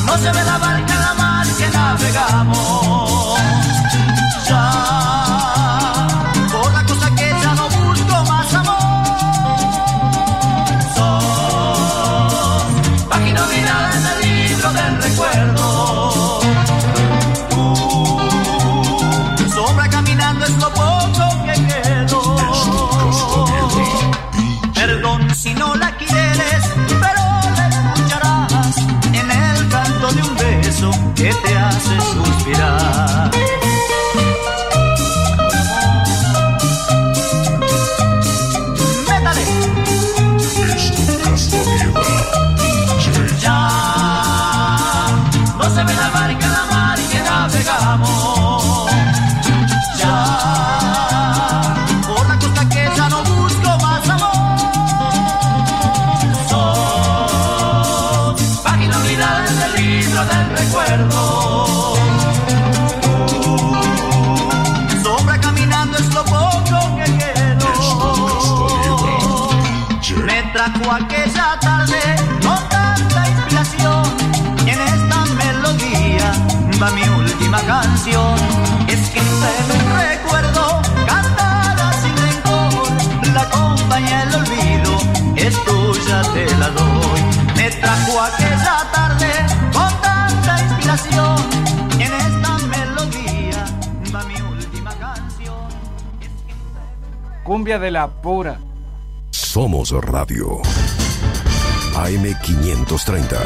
no se ve la barca la mar que navegamos que te hace suspirar De la pura. Somos Radio. AM530.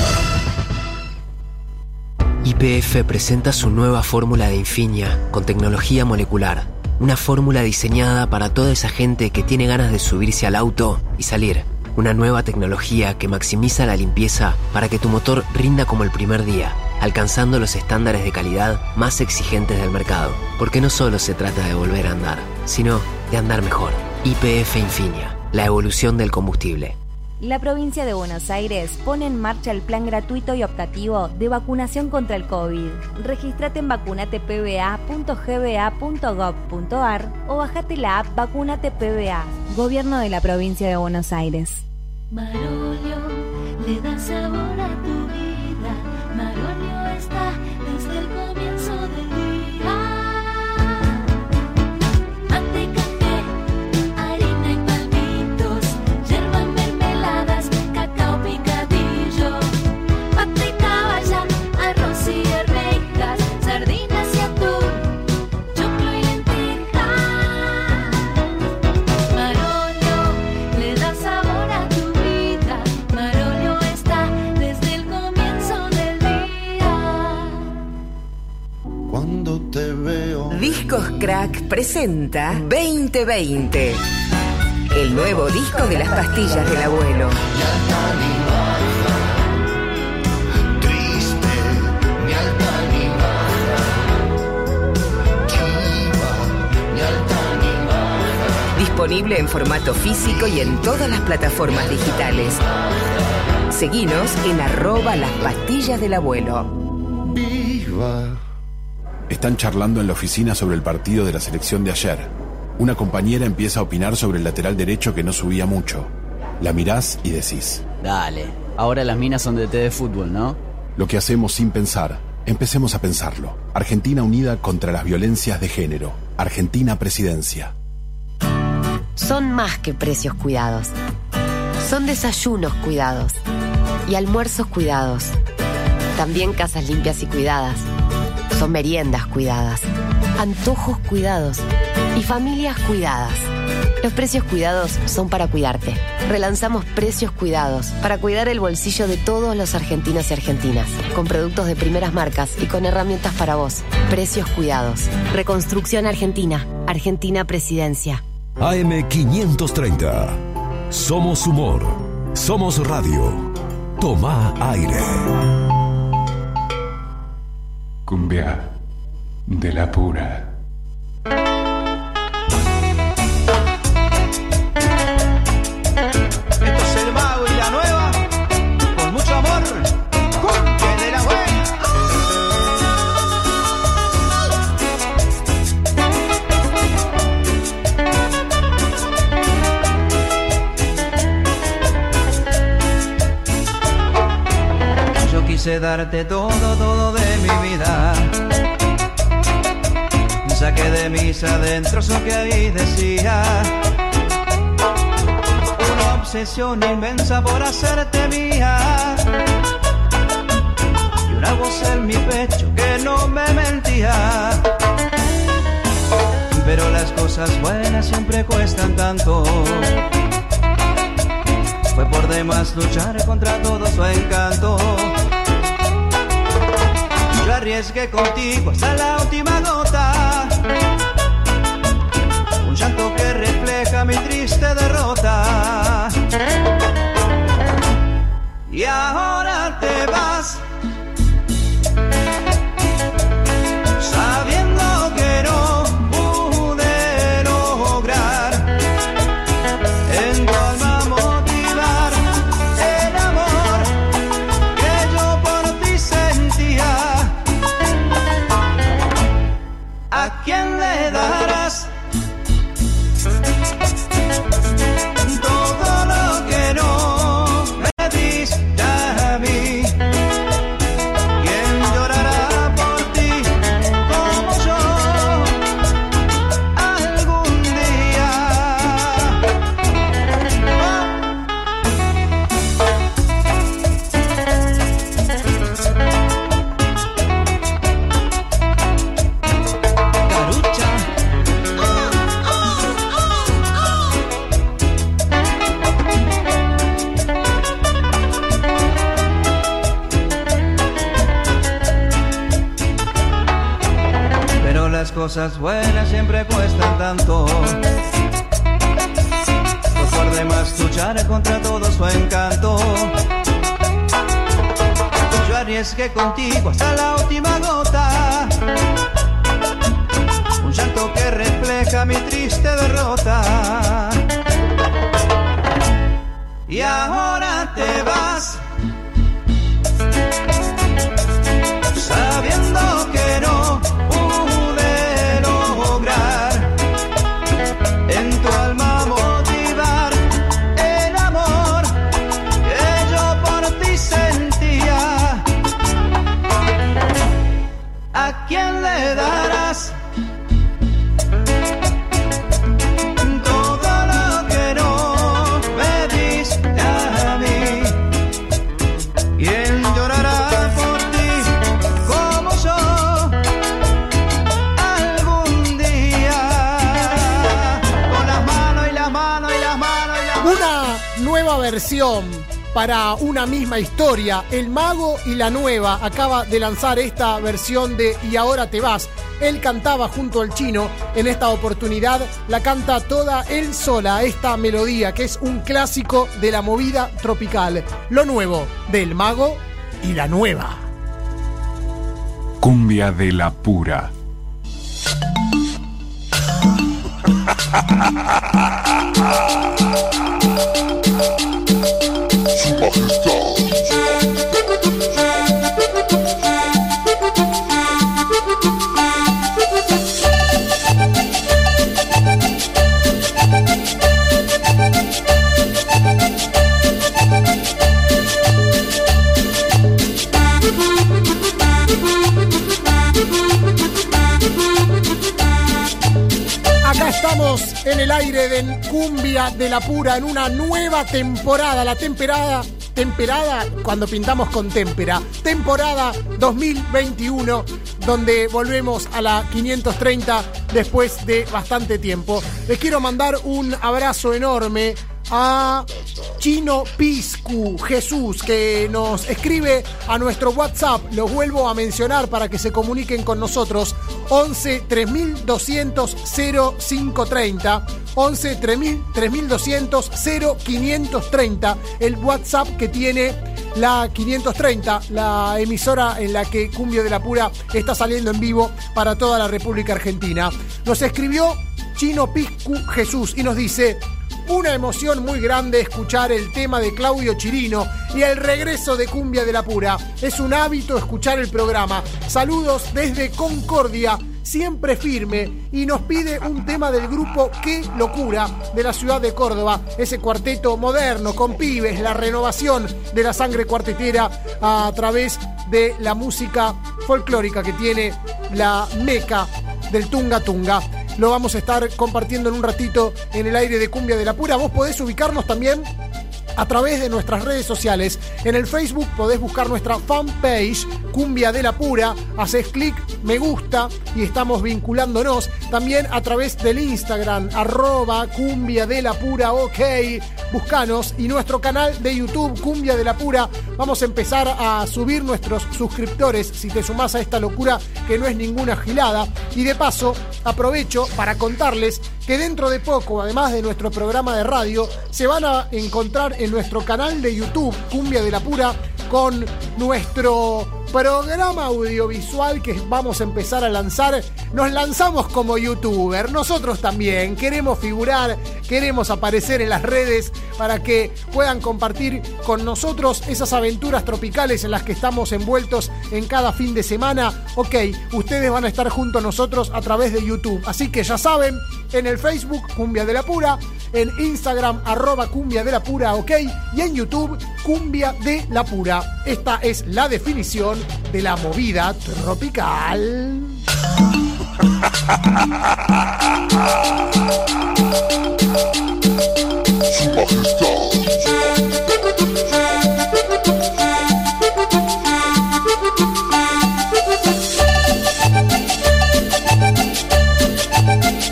YPF presenta su nueva fórmula de Infinia con tecnología molecular. Una fórmula diseñada para toda esa gente que tiene ganas de subirse al auto y salir. Una nueva tecnología que maximiza la limpieza para que tu motor rinda como el primer día, alcanzando los estándares de calidad más exigentes del mercado. Porque no solo se trata de volver a andar, sino de andar mejor. YPF Infinia, la evolución del combustible. La provincia de Buenos Aires pone en marcha el plan gratuito y optativo de vacunación contra el COVID. Registrate en vacunatepba.gba.gov.ar o bajate la app Vacunate PBA, Gobierno de la provincia de Buenos Aires. Marolio le da sabor a tu Discos Crack presenta 2020. El nuevo disco de las pastillas del abuelo. Disponible en formato físico y en todas las plataformas digitales. Seguinos en arroba las pastillas del abuelo. Viva. Están charlando en la oficina sobre el partido de la selección de ayer. Una compañera empieza a opinar sobre el lateral derecho que no subía mucho. La mirás y decís. Dale, ahora las minas son de té de fútbol, ¿no? Lo que hacemos sin pensar, empecemos a pensarlo. Argentina unida contra las violencias de género. Argentina presidencia. Son más que precios cuidados. Son desayunos cuidados y almuerzos cuidados. También casas limpias y cuidadas. Son meriendas cuidadas, antojos cuidados y familias cuidadas. Los precios cuidados son para cuidarte. Relanzamos precios cuidados para cuidar el bolsillo de todos los argentinos y argentinas, con productos de primeras marcas y con herramientas para vos. Precios cuidados. Reconstrucción Argentina. Argentina Presidencia. AM530. Somos humor. Somos radio. Toma aire. La buena. Yo quise darte todo, todo de mi vida. Saqué de mis adentros lo que ahí decía. Una obsesión inmensa por hacerte mía. Y una voz en mi pecho que no me mentía. Pero las cosas buenas siempre cuestan tanto. Fue por demás luchar contra todo su encanto. Yo arriesgué contigo hasta la última gota. Un llanto que refleja mi triste derrota. Y ahora te vas. Cosas buenas siempre cuestan tanto. Pues por demás luchar contra todo su encanto. Yo arriesgué contigo hasta la versión para una misma historia. El mago y la nueva acaba de lanzar esta versión de Y ahora te vas. Él cantaba junto al chino. En esta oportunidad la canta toda él sola, esta melodía que es un clásico de la movida tropical. Lo nuevo del mago y la nueva. Cumbia de la pura. Acá estamos en el aire de Cumbia de la Pura en una nueva temporada, la temporada temporada cuando pintamos con témpera, temporada 2021 donde volvemos a la 530 después de bastante tiempo. Les quiero mandar un abrazo enorme a Chino Piscu Jesús que nos escribe a nuestro WhatsApp. Los vuelvo a mencionar para que se comuniquen con nosotros. 11 3200 0530 11 3200 0530 el WhatsApp que tiene la 530, la emisora en la que Cumbio de la Pura está saliendo en vivo para toda la República Argentina. Nos escribió Chino Piscu Jesús y nos dice, una emoción muy grande escuchar el tema de Claudio Chirino y el regreso de Cumbia de la Pura. Es un hábito escuchar el programa. Saludos desde Concordia, siempre firme, y nos pide un tema del grupo Qué Locura de la ciudad de Córdoba. Ese cuarteto moderno con pibes, la renovación de la sangre cuartetera a través de la música folclórica que tiene la meca del Tunga Tunga. Lo vamos a estar compartiendo en un ratito en el aire de Cumbia de la Pura. Vos podés ubicarnos también a través de nuestras redes sociales. En el Facebook podés buscar nuestra fanpage Cumbia de la Pura, haces clic, me gusta y estamos vinculándonos. También a través del Instagram, arroba Cumbia de la Pura, ok. Buscanos y nuestro canal de YouTube, Cumbia de la Pura. Vamos a empezar a subir nuestros suscriptores si te sumás a esta locura que no es ninguna gilada. Y de paso, aprovecho para contarles que dentro de poco, además de nuestro programa de radio, se van a encontrar en nuestro canal de YouTube, Cumbia de la Pura, con nuestro programa audiovisual que vamos a empezar a lanzar. Nos lanzamos como youtuber, nosotros también queremos figurar, queremos aparecer en las redes para que puedan compartir con nosotros esas aventuras tropicales en las que estamos envueltos en cada fin de semana. Ok, ustedes van a estar junto a nosotros a través de YouTube, así que ya saben, en el Facebook Cumbia de la Pura, en Instagram arroba Cumbia de la Pura, ok, y en YouTube Cumbia de la Pura. Esta es la definición de la movida tropical.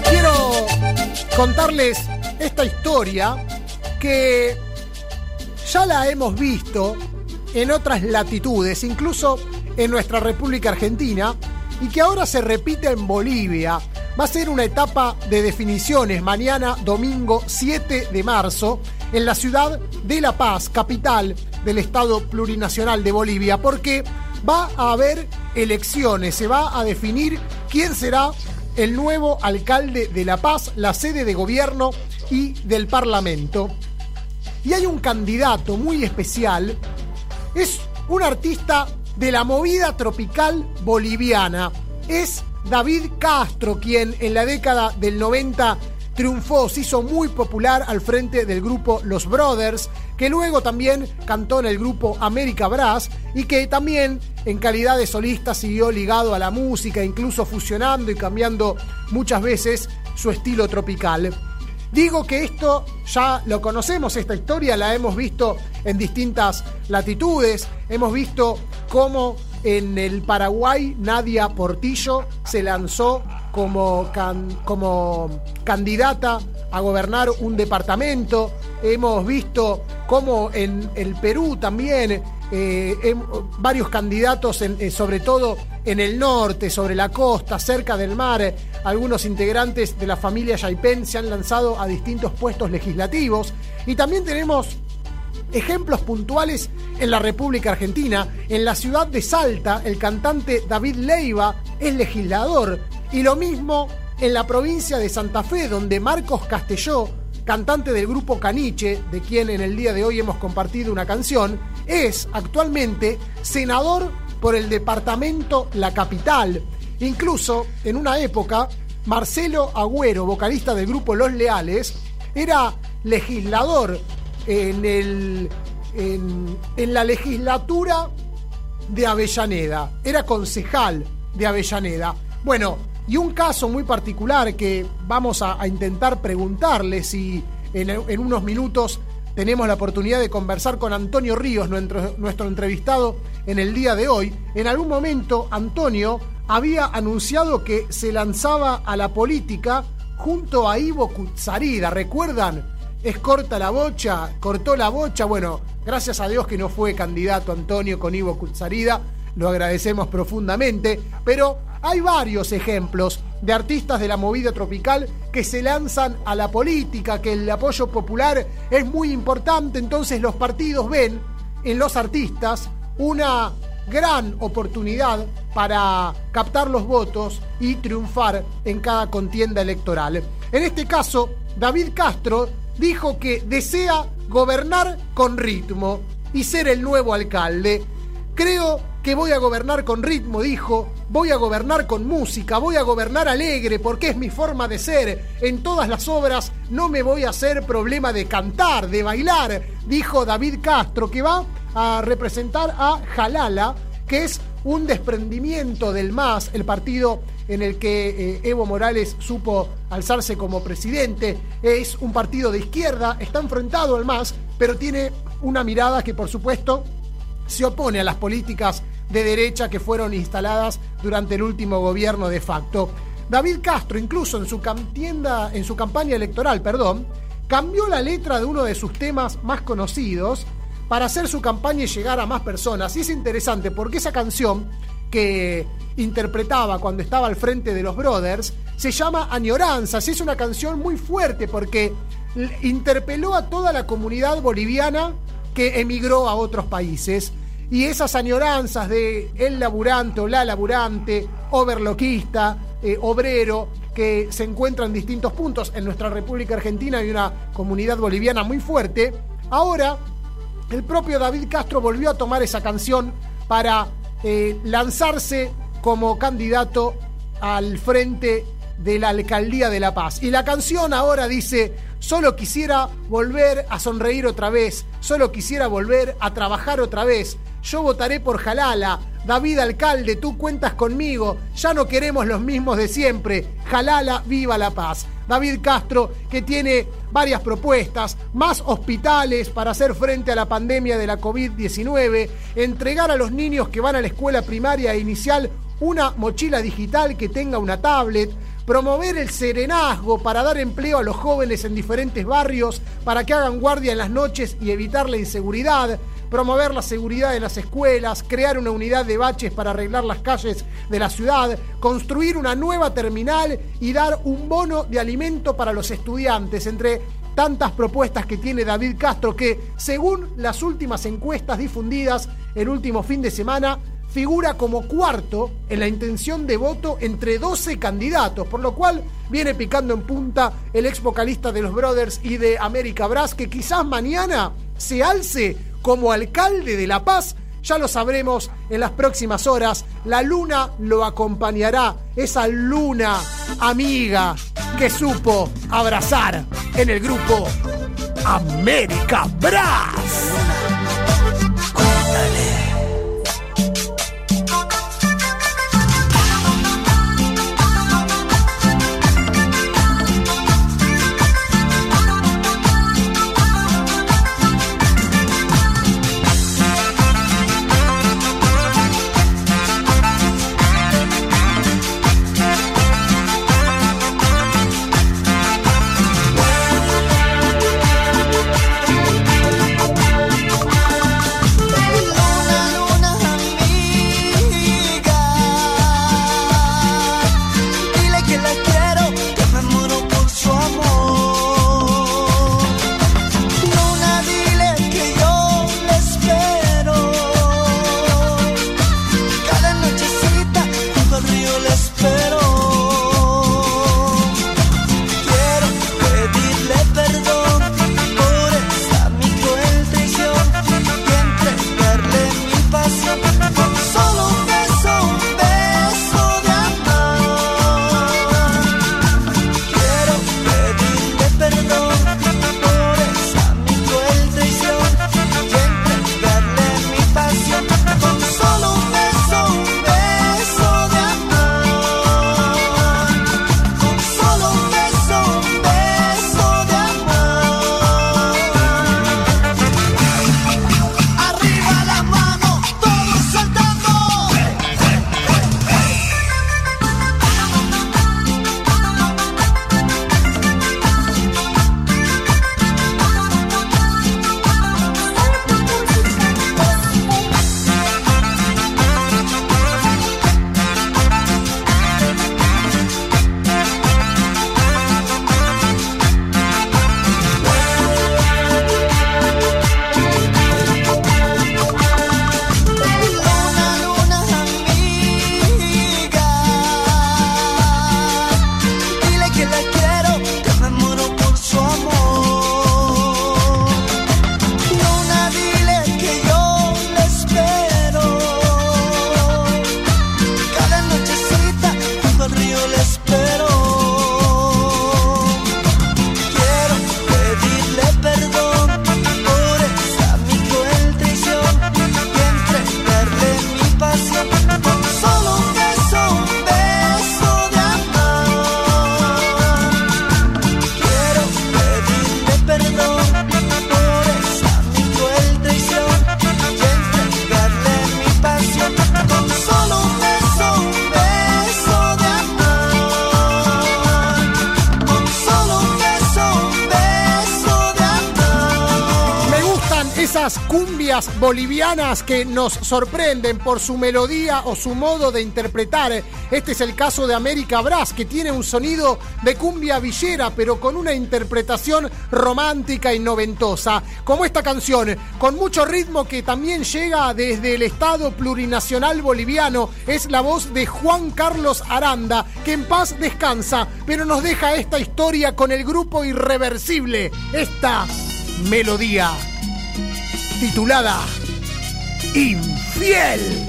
Quiero contarles esta historia que ya la hemos visto en otras latitudes, incluso en nuestra República Argentina, y que ahora se repite en Bolivia. Va a ser una etapa de definiciones mañana, domingo 7 de marzo, en la ciudad de La Paz, capital del Estado Plurinacional de Bolivia, porque va a haber elecciones, se va a definir quién será el nuevo alcalde de La Paz, la sede de gobierno y del Parlamento. Y hay un candidato muy especial, es un artista de la movida tropical boliviana, es David Castro, quien en la década del 90 triunfó, se hizo muy popular al frente del grupo Los Brothers, que luego también cantó en el grupo América Brass y que también en calidad de solista siguió ligado a la música, incluso fusionando y cambiando muchas veces su estilo tropical. Digo que esto ya lo conocemos, esta historia la hemos visto en distintas latitudes, hemos visto cómo En el Paraguay, Nadia Portillo se lanzó como, como candidata a gobernar un departamento. Hemos visto cómo en el Perú también eh, varios candidatos, eh, sobre todo en el norte, sobre la costa, cerca del mar, algunos integrantes de la familia Yaipen se han lanzado a distintos puestos legislativos. Y también tenemos ejemplos puntuales en la República Argentina. En la ciudad de Salta, el cantante David Leiva es legislador. Y lo mismo en la provincia de Santa Fe, donde Marcos Castelló, cantante del grupo Caniche, de quien en el día de hoy hemos compartido una canción, es actualmente senador por el departamento La Capital. Incluso en una época, Marcelo Agüero, vocalista del grupo Los Leales, era legislador en, el, en, la legislatura de Avellaneda. Era concejal de Avellaneda. Bueno, y un caso muy particular que vamos a, a intentar preguntarle si en, en unos minutos tenemos la oportunidad de conversar con Antonio Ríos, nuestro, nuestro entrevistado en el día de hoy. En algún momento, Antonio había anunciado que se lanzaba a la política junto a Ivo Kutsarida. ¿Recuerdan? Es corta la bocha, cortó la bocha. Bueno, gracias a Dios que no fue candidato Antonio con Ivo Kutsarida. Lo agradecemos profundamente. Pero hay varios ejemplos de artistas de la movida tropical que se lanzan a la política, que el apoyo popular es muy importante. Entonces los partidos ven en los artistas una gran oportunidad para captar los votos y triunfar en cada contienda electoral. En este caso, David Castro dijo que desea gobernar con ritmo y ser el nuevo alcalde. Creo que voy a gobernar con ritmo, dijo, voy a gobernar con música, voy a gobernar alegre porque es mi forma de ser. En todas las obras no me voy a hacer problema de cantar, de bailar, dijo David Castro, que va a representar a Jalala, que es un desprendimiento del MAS, el partido en el que eh, Evo Morales supo alzarse como presidente. Es un partido de izquierda, está enfrentado al MAS, pero tiene una mirada que por supuesto se opone a las políticas de derecha que fueron instaladas durante el último gobierno de facto. David Castro, incluso en su, en su campaña electoral, perdón, cambió la letra de uno de sus temas más conocidos para hacer su campaña llegar a más personas. Y es interesante porque esa canción que interpretaba cuando estaba al frente de los Brothers se llama Añoranzas. Es una canción muy fuerte porque interpeló a toda la comunidad boliviana que emigró a otros países. Y esas añoranzas de el laburante o la laburante, overloquista, eh, obrero, que se encuentra en distintos puntos. En nuestra República Argentina hay una comunidad boliviana muy fuerte. Ahora, el propio David Castro volvió a tomar esa canción para eh, lanzarse como candidato al frente de la alcaldía de La Paz. Y la canción ahora dice, solo quisiera volver a sonreír otra vez, solo quisiera volver a trabajar otra vez. Yo votaré por Jalala. David Alcalde, tú cuentas conmigo. Ya no queremos los mismos de siempre. Jalala, viva la paz. David Castro, que tiene varias propuestas, más hospitales para hacer frente a la pandemia de la COVID-19, entregar a los niños que van a la escuela primaria e inicial una mochila digital que tenga una tablet, promover el serenazgo para dar empleo a los jóvenes en diferentes barrios para que hagan guardia en las noches y evitar la inseguridad, promover la seguridad en las escuelas, crear una unidad de baches para arreglar las calles de la ciudad, construir una nueva terminal y dar un bono de alimento para los estudiantes, entre tantas propuestas que tiene David Castro que, según las últimas encuestas difundidas el último fin de semana, figura como cuarto en la intención de voto entre 12 candidatos, por lo cual viene picando en punta el ex vocalista de los Brothers y de América Brass, que quizás mañana se alce como alcalde de La Paz. Ya lo sabremos en las próximas horas. La luna lo acompañará, esa luna amiga que supo abrazar en el grupo América Brass. Bolivianas que nos sorprenden por su melodía o su modo de interpretar. Este es el caso de América Brass, que tiene un sonido de cumbia villera, pero con una interpretación romántica y noventosa. Como esta canción, con mucho ritmo que también llega desde el Estado Plurinacional Boliviano. Es la voz de Juan Carlos Aranda, que en paz descansa, pero nos deja esta historia con el grupo irreversible. Esta melodía titulada Infiel.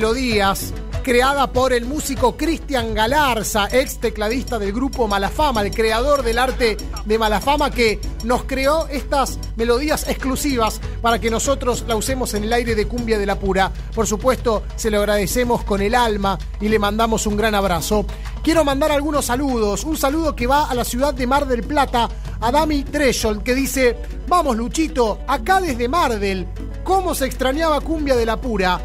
Melodías creada por el músico Cristian Galarza, ex tecladista del grupo Malafama, el creador del arte de Malafama que nos creó estas melodías exclusivas para que nosotros la usemos en el aire de Cumbia de la Pura. Por supuesto, se lo agradecemos con el alma y le mandamos un gran abrazo. Quiero mandar algunos saludos. Un saludo que va a la ciudad de Mar del Plata, a Dami Threshold, que dice, vamos Luchito, acá desde Mardel, ¿cómo se extrañaba Cumbia de la Pura?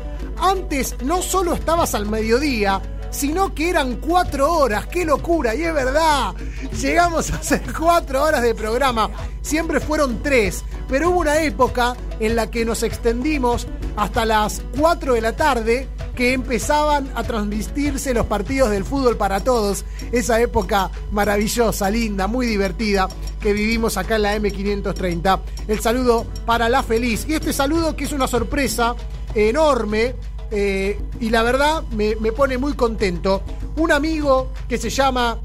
Antes no solo estabas al mediodía, sino que eran cuatro horas. ¡Qué locura! Y es verdad, llegamos a hacer cuatro horas de programa. Siempre fueron tres, pero hubo una época en la que nos extendimos hasta las 4 de la tarde que empezaban a transmitirse los partidos del fútbol para todos. Esa época maravillosa, linda, muy divertida que vivimos acá en la M530. El saludo para la feliz. Y este saludo que es una sorpresa enorme eh, y la verdad me, me pone muy contento. Un amigo que se llama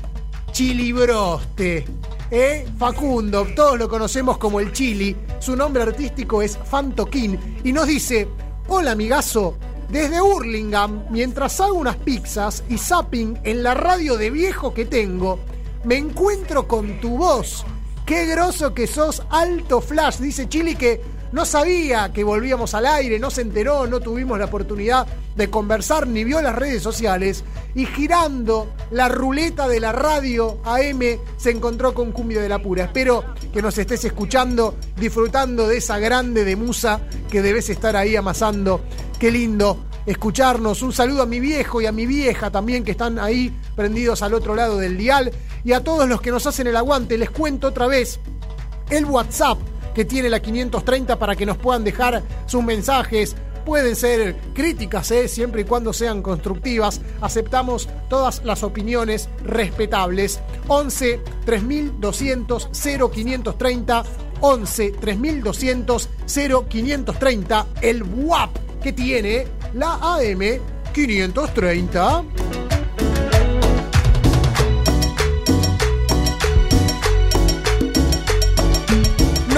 Chilibroste. ¿eh? Facundo, todos lo conocemos como el Chili. Su nombre artístico es Fantoquín. Y nos dice: Hola, amigazo. Desde Hurlingham, mientras hago unas pizzas y zapping en la radio de viejo que tengo, me encuentro con tu voz. Qué groso que sos, alto flash, dice Chili que no sabía que volvíamos al aire, no se enteró, no tuvimos la oportunidad de conversar ni vio las redes sociales y girando la ruleta de la radio AM se encontró con Cumbia de la Pura. Espero que nos estés escuchando, disfrutando de esa grande de musa que debes estar ahí amasando. Qué lindo escucharnos. Un saludo a mi viejo y a mi vieja también que están ahí prendidos al otro lado del dial y a todos los que nos hacen el aguante. Les cuento otra vez el WhatsApp que tiene la 530 para que nos puedan dejar sus mensajes. Pueden ser críticas, ¿eh? siempre y cuando sean constructivas. Aceptamos todas las opiniones respetables. 11 3200 0530 11 3200 0530 el WAP que tiene la AM 530.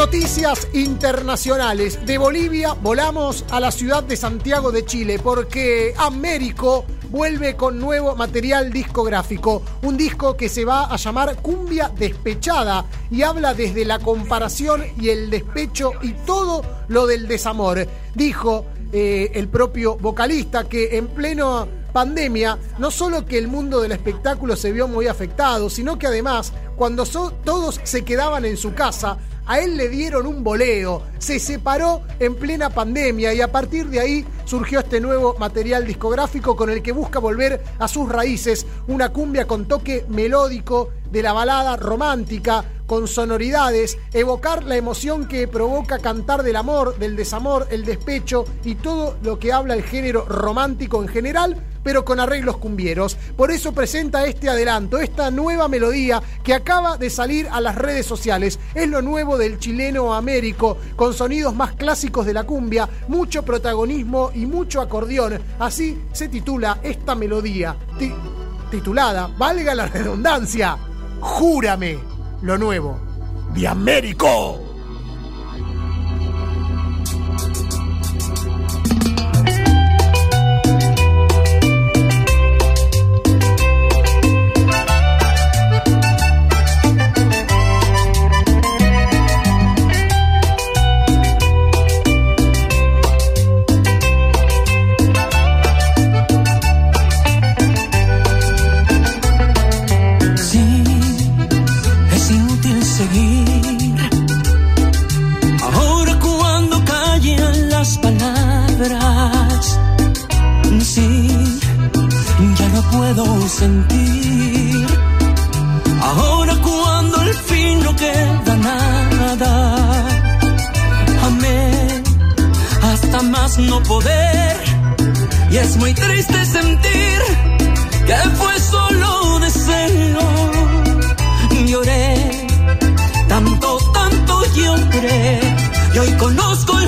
Noticias internacionales. De Bolivia volamos a la ciudad de Santiago de Chile porque Américo vuelve con nuevo material discográfico. Un disco que se va a llamar Cumbia Despechada y habla desde la comparación y el despecho y todo lo del desamor. Dijo eh, el propio vocalista que en pleno pandemia, no solo que el mundo del espectáculo se vio muy afectado, sino que además, cuando todos se quedaban en su casa, a él le dieron un boleo, se separó en plena pandemia y a partir de ahí surgió este nuevo material discográfico con el que busca volver a sus raíces, una cumbia con toque melódico de la balada romántica, con sonoridades, evocar la emoción que provoca cantar del amor, del desamor, el despecho y todo lo que habla el género romántico en general, pero con arreglos cumbieros. Por eso presenta este adelanto, esta nueva melodía que acaba de salir a las redes sociales. Es lo nuevo del chileno Américo, con sonidos más clásicos de la cumbia, mucho protagonismo y mucho acordeón. Así se titula esta melodía, ti- titulada, valga la redundancia, Júrame, lo nuevo de Américo. Sentir. Ahora cuando al fin no queda nada, amé hasta más no poder. Y es muy triste sentir que fue solo deseo. Lloré, tanto, tanto lloré. Y hoy conozco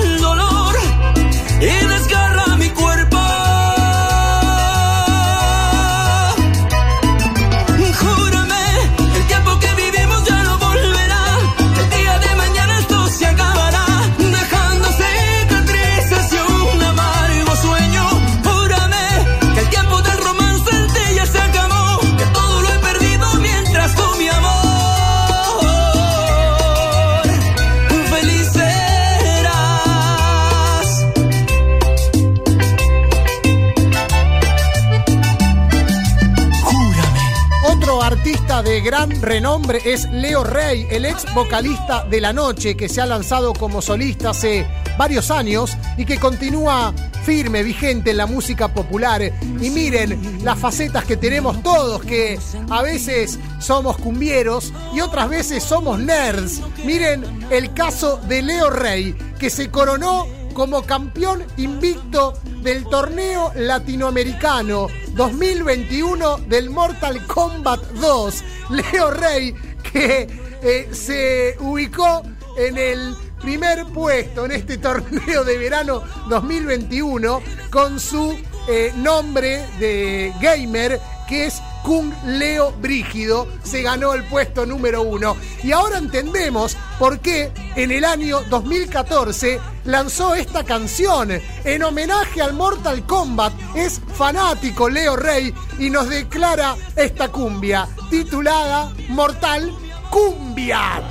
gran renombre es Leo Rey, el ex vocalista de La Noche, que se ha lanzado como solista hace varios años y que continúa firme, vigente en la música popular. Y miren las facetas que tenemos todos, que a veces somos cumbieros y otras veces somos nerds. Miren el caso de Leo Rey, que se coronó como campeón invicto del torneo latinoamericano 2021 del Mortal Kombat 2. Leo Rey, que eh, se ubicó en el primer puesto en este torneo de verano 2021 con su eh, nombre de gamer que es Kung Leo Brígido, se ganó el puesto número uno. Y ahora entendemos por qué en el año 2014 lanzó esta canción en homenaje al Mortal Kombat. Es fanático Leo Rey y nos declara esta cumbia titulada Mortal Cumbia.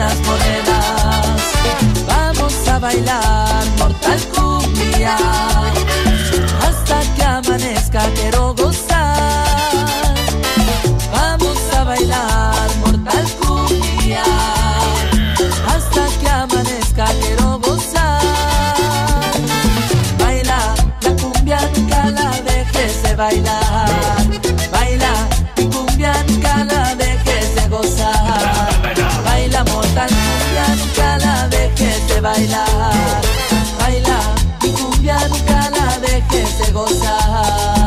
Unas monedas. Vamos a bailar Mortal Cumbia hasta que amanezca la dejes de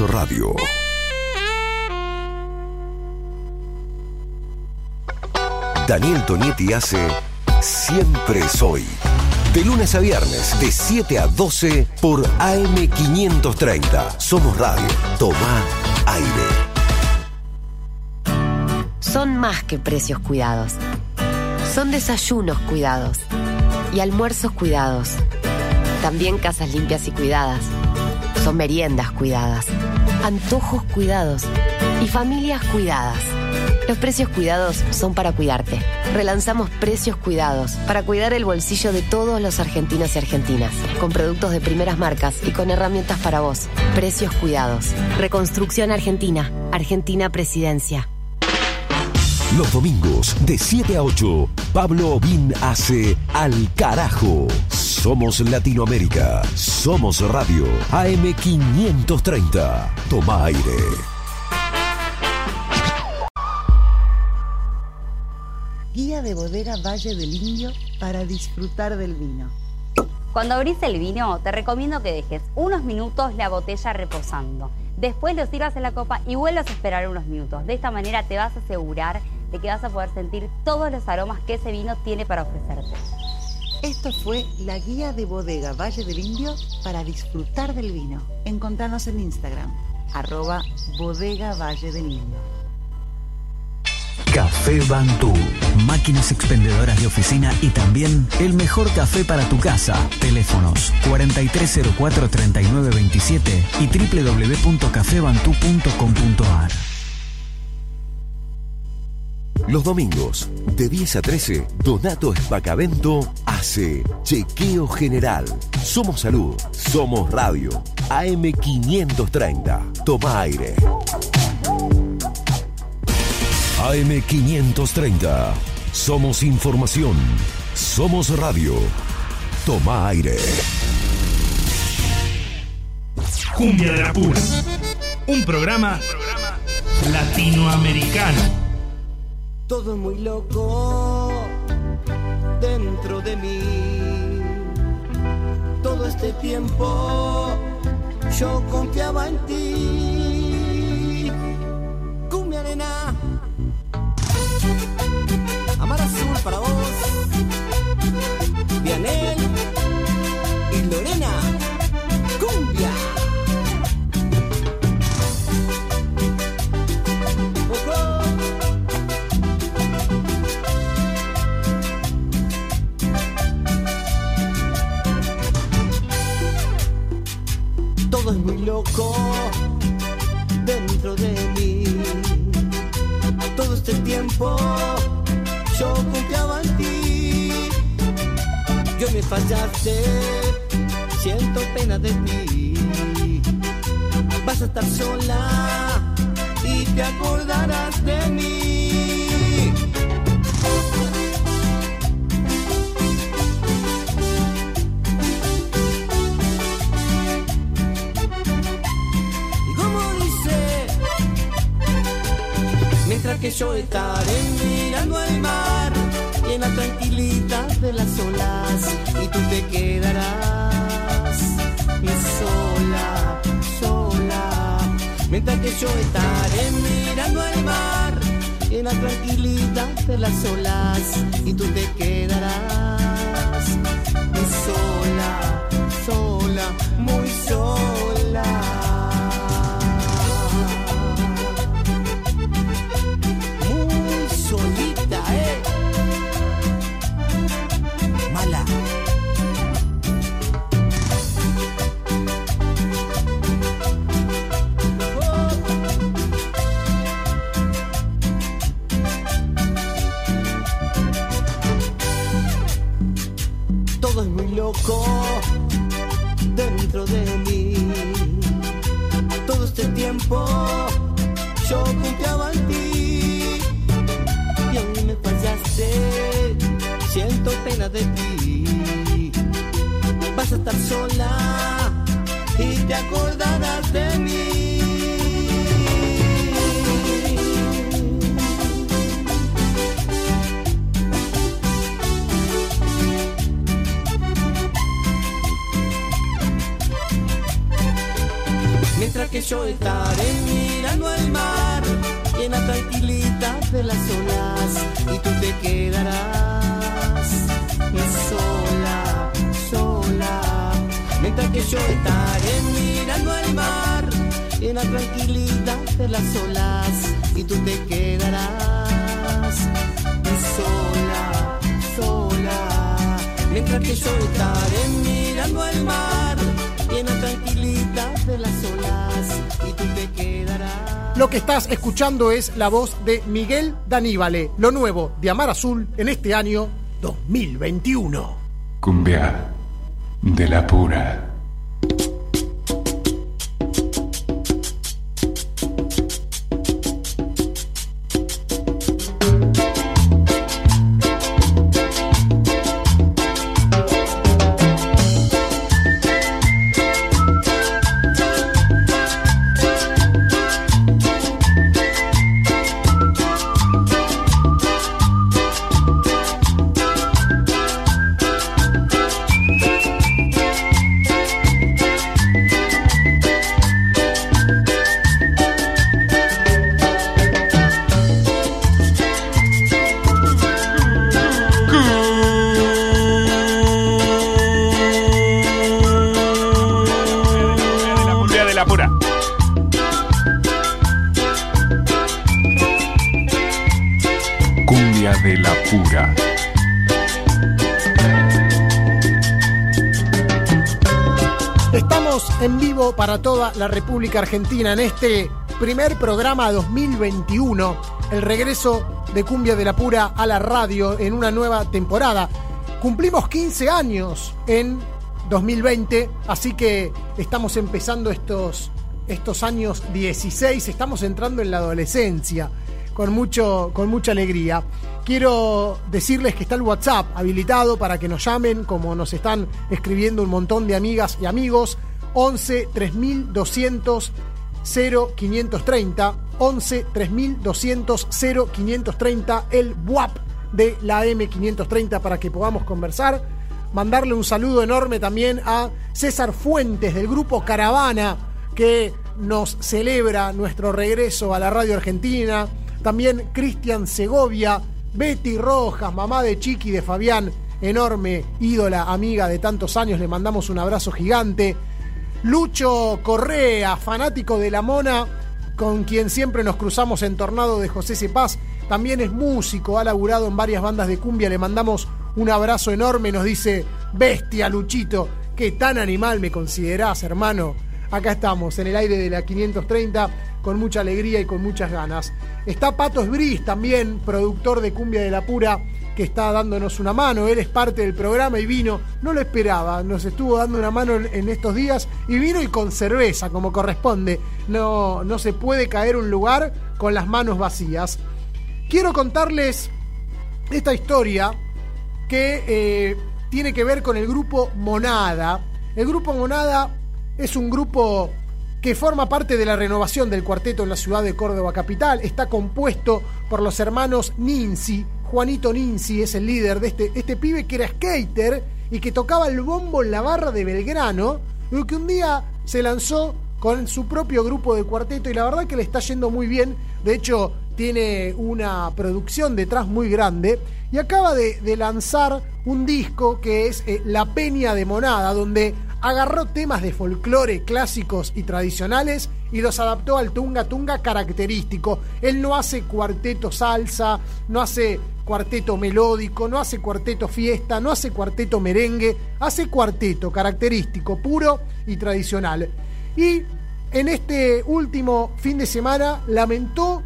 Radio. Daniel Tonietti hace Siempre Soy. De lunes a viernes, de 7 a 12 por AM530. Somos Radio. Toma aire. Son más que precios cuidados. Son desayunos cuidados y almuerzos cuidados. También casas limpias y cuidadas. Son meriendas cuidadas, antojos cuidados y familias cuidadas. Los precios cuidados son para cuidarte. Relanzamos precios cuidados para cuidar el bolsillo de todos los argentinos y argentinas, con productos de primeras marcas y con herramientas para vos. Precios cuidados. Reconstrucción Argentina. Argentina Presidencia. Los domingos de 7 a 8, Pablo Obín hace Al Carajo. Somos Latinoamérica. Somos Radio. AM530. Toma aire. Guía de bodega Valle del Indio para disfrutar del vino. Cuando abrís el vino, te recomiendo que dejes unos minutos la botella reposando. Después lo sirvas en la copa y vuelvas a esperar unos minutos. De esta manera te vas a asegurar de que vas a poder sentir todos los aromas que ese vino tiene para ofrecerte. Esto fue la guía de bodega Valle del Indio para disfrutar del vino. Encontranos en Instagram, arroba bodega Valle del Indio. Café Bantú. Máquinas expendedoras de oficina y también el mejor café para tu casa. Teléfonos 4304-3927 y www.cafebantú.com.ar. Los domingos, de 10 a 13, Donato Espacavento hace Chequeo General. Somos Salud, somos Radio. AM530. Toma aire. AM530. Somos información. Somos radio. Toma aire. Cumbia de la Pura. Un programa latinoamericano. Todo muy loco dentro de mí. Todo este tiempo yo confiaba en ti. Cumbia arena. Amar azul para vos. Vianel es muy loco dentro de mí. Todo este tiempo yo confiaba en ti. Yo me fallaste, siento pena de ti. Vas a estar sola y te acordarás de mí. Mientras que yo estaré mirando al mar en la tranquilidad de las olas y tú te quedarás sola, sola. Mientras que yo estaré mirando al mar en la tranquilidad de las olas y tú te quedarás sola, yo confiaba en ti y hoy me fallaste. Siento pena de ti. Vas a estar sola y te acordarás de mí. Mientras que yo estaré mirando al mar y en la tranquilidad de las olas y tú te quedarás. Sola, sola, mientras que yo estaré mirando al mar en la tranquilidad de las olas y tú te quedarás. Sola, sola, mientras que yo estaré mirando al mar en la tranquilidad de las olas Lo que estás escuchando es la voz de Miguel Daníbale, lo nuevo de Amar Azul en este año 2021. Cumbia de la pura. Argentina en este primer programa 2021, el regreso de Cumbia de la Pura a la radio en una nueva temporada. Cumplimos 15 años en 2020, así que estamos empezando estos, estos años 16, estamos entrando en la adolescencia con, mucho, con mucha alegría. Quiero decirles que está el WhatsApp habilitado para que nos llamen, como nos están escribiendo un montón de amigas y amigos. 11 3200 0530 11 3200 0530 el WAP de la M530 para que podamos conversar. Mandarle un saludo enorme también a César Fuentes del grupo Caravana que nos celebra nuestro regreso a la radio argentina. También Cristian Segovia, Betty Rojas, mamá de Chiqui de Fabián, enorme ídola, amiga de tantos años, le mandamos un abrazo gigante. Lucho Correa, fanático de la Mona, con quien siempre nos cruzamos en Tornado de José Cepaz, también es músico, ha laburado en varias bandas de cumbia, le mandamos un abrazo enorme, nos dice, bestia Luchito, qué tan animal me considerás, hermano. Acá estamos, en el aire de la 530, con mucha alegría y con muchas ganas. Está Patos Bris también, productor de Cumbia de la Pura, que está dándonos una mano. Él es parte del programa y vino, no lo esperaba, nos estuvo dando una mano en, estos días y vino y con cerveza, como corresponde. No, no se puede caer un lugar con las manos vacías. Quiero contarles esta historia que eh, tiene que ver con el grupo Monada. El grupo Monada es un grupo que forma parte de la renovación del cuarteto en la ciudad de Córdoba capital. Está compuesto por los hermanos Ninzi. Juanito Ninzi es el líder de este, este pibe que era skater y que tocaba el bombo en la barra de Belgrano, y que un día se lanzó con su propio grupo de cuarteto y la verdad que le está yendo muy bien. De hecho, tiene una producción detrás muy grande y acaba de, lanzar un disco que es eh, La Peña de Monada, donde agarró temas de folclore clásicos y tradicionales y los adaptó al tunga tunga característico. Él no hace cuarteto salsa, no hace cuarteto melódico, no hace cuarteto fiesta, no hace cuarteto merengue, hace cuarteto característico, puro y tradicional. Y en este último fin de semana lamentó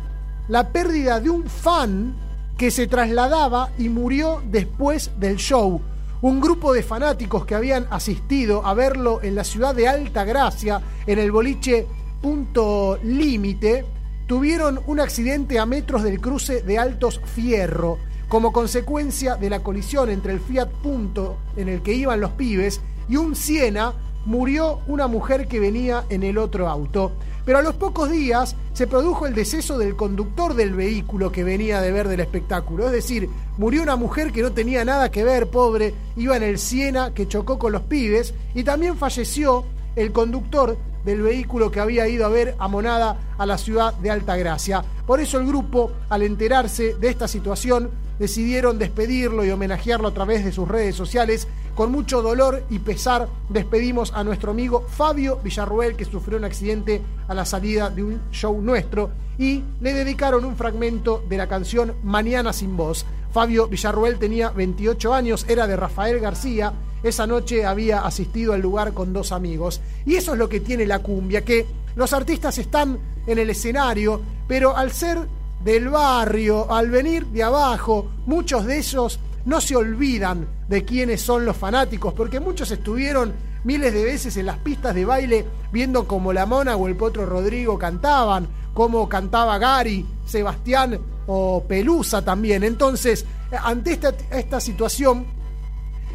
la pérdida de un fan que se trasladaba y murió después del show. Un grupo de fanáticos que habían asistido a verlo en la ciudad de Alta Gracia, en el boliche Punto Límite, tuvieron un accidente a metros del cruce de Altos Fierro, como consecuencia de la colisión entre el Fiat Punto en el que iban los pibes y un Siena, murió una mujer que venía en el otro auto. Pero a los pocos días se produjo el deceso del conductor del vehículo que venía de ver del espectáculo. Es decir, murió una mujer que no tenía nada que ver, pobre, iba en el Siena que chocó con los pibes y también falleció el conductor del vehículo que había ido a ver a Monada a la ciudad de Altagracia. Por eso el grupo, al enterarse de esta situación, decidieron despedirlo y homenajearlo a través de sus redes sociales. Con mucho dolor y pesar despedimos a nuestro amigo Fabio Villarruel que sufrió un accidente a la salida de un show nuestro y le dedicaron un fragmento de la canción Mañana sin voz. Fabio Villarruel tenía 28 años, era de Rafael García. Esa noche había asistido al lugar con dos amigos. Y eso es lo que tiene la cumbia, que los artistas están en el escenario, pero al ser del barrio, al venir de abajo, muchos de ellos no se olvidan de quiénes son los fanáticos, porque muchos estuvieron miles de veces en las pistas de baile viendo cómo la Mona o el Potro Rodrigo cantaban, cómo cantaba Gary, Sebastián o Pelusa también. Entonces, ante esta, esta situación,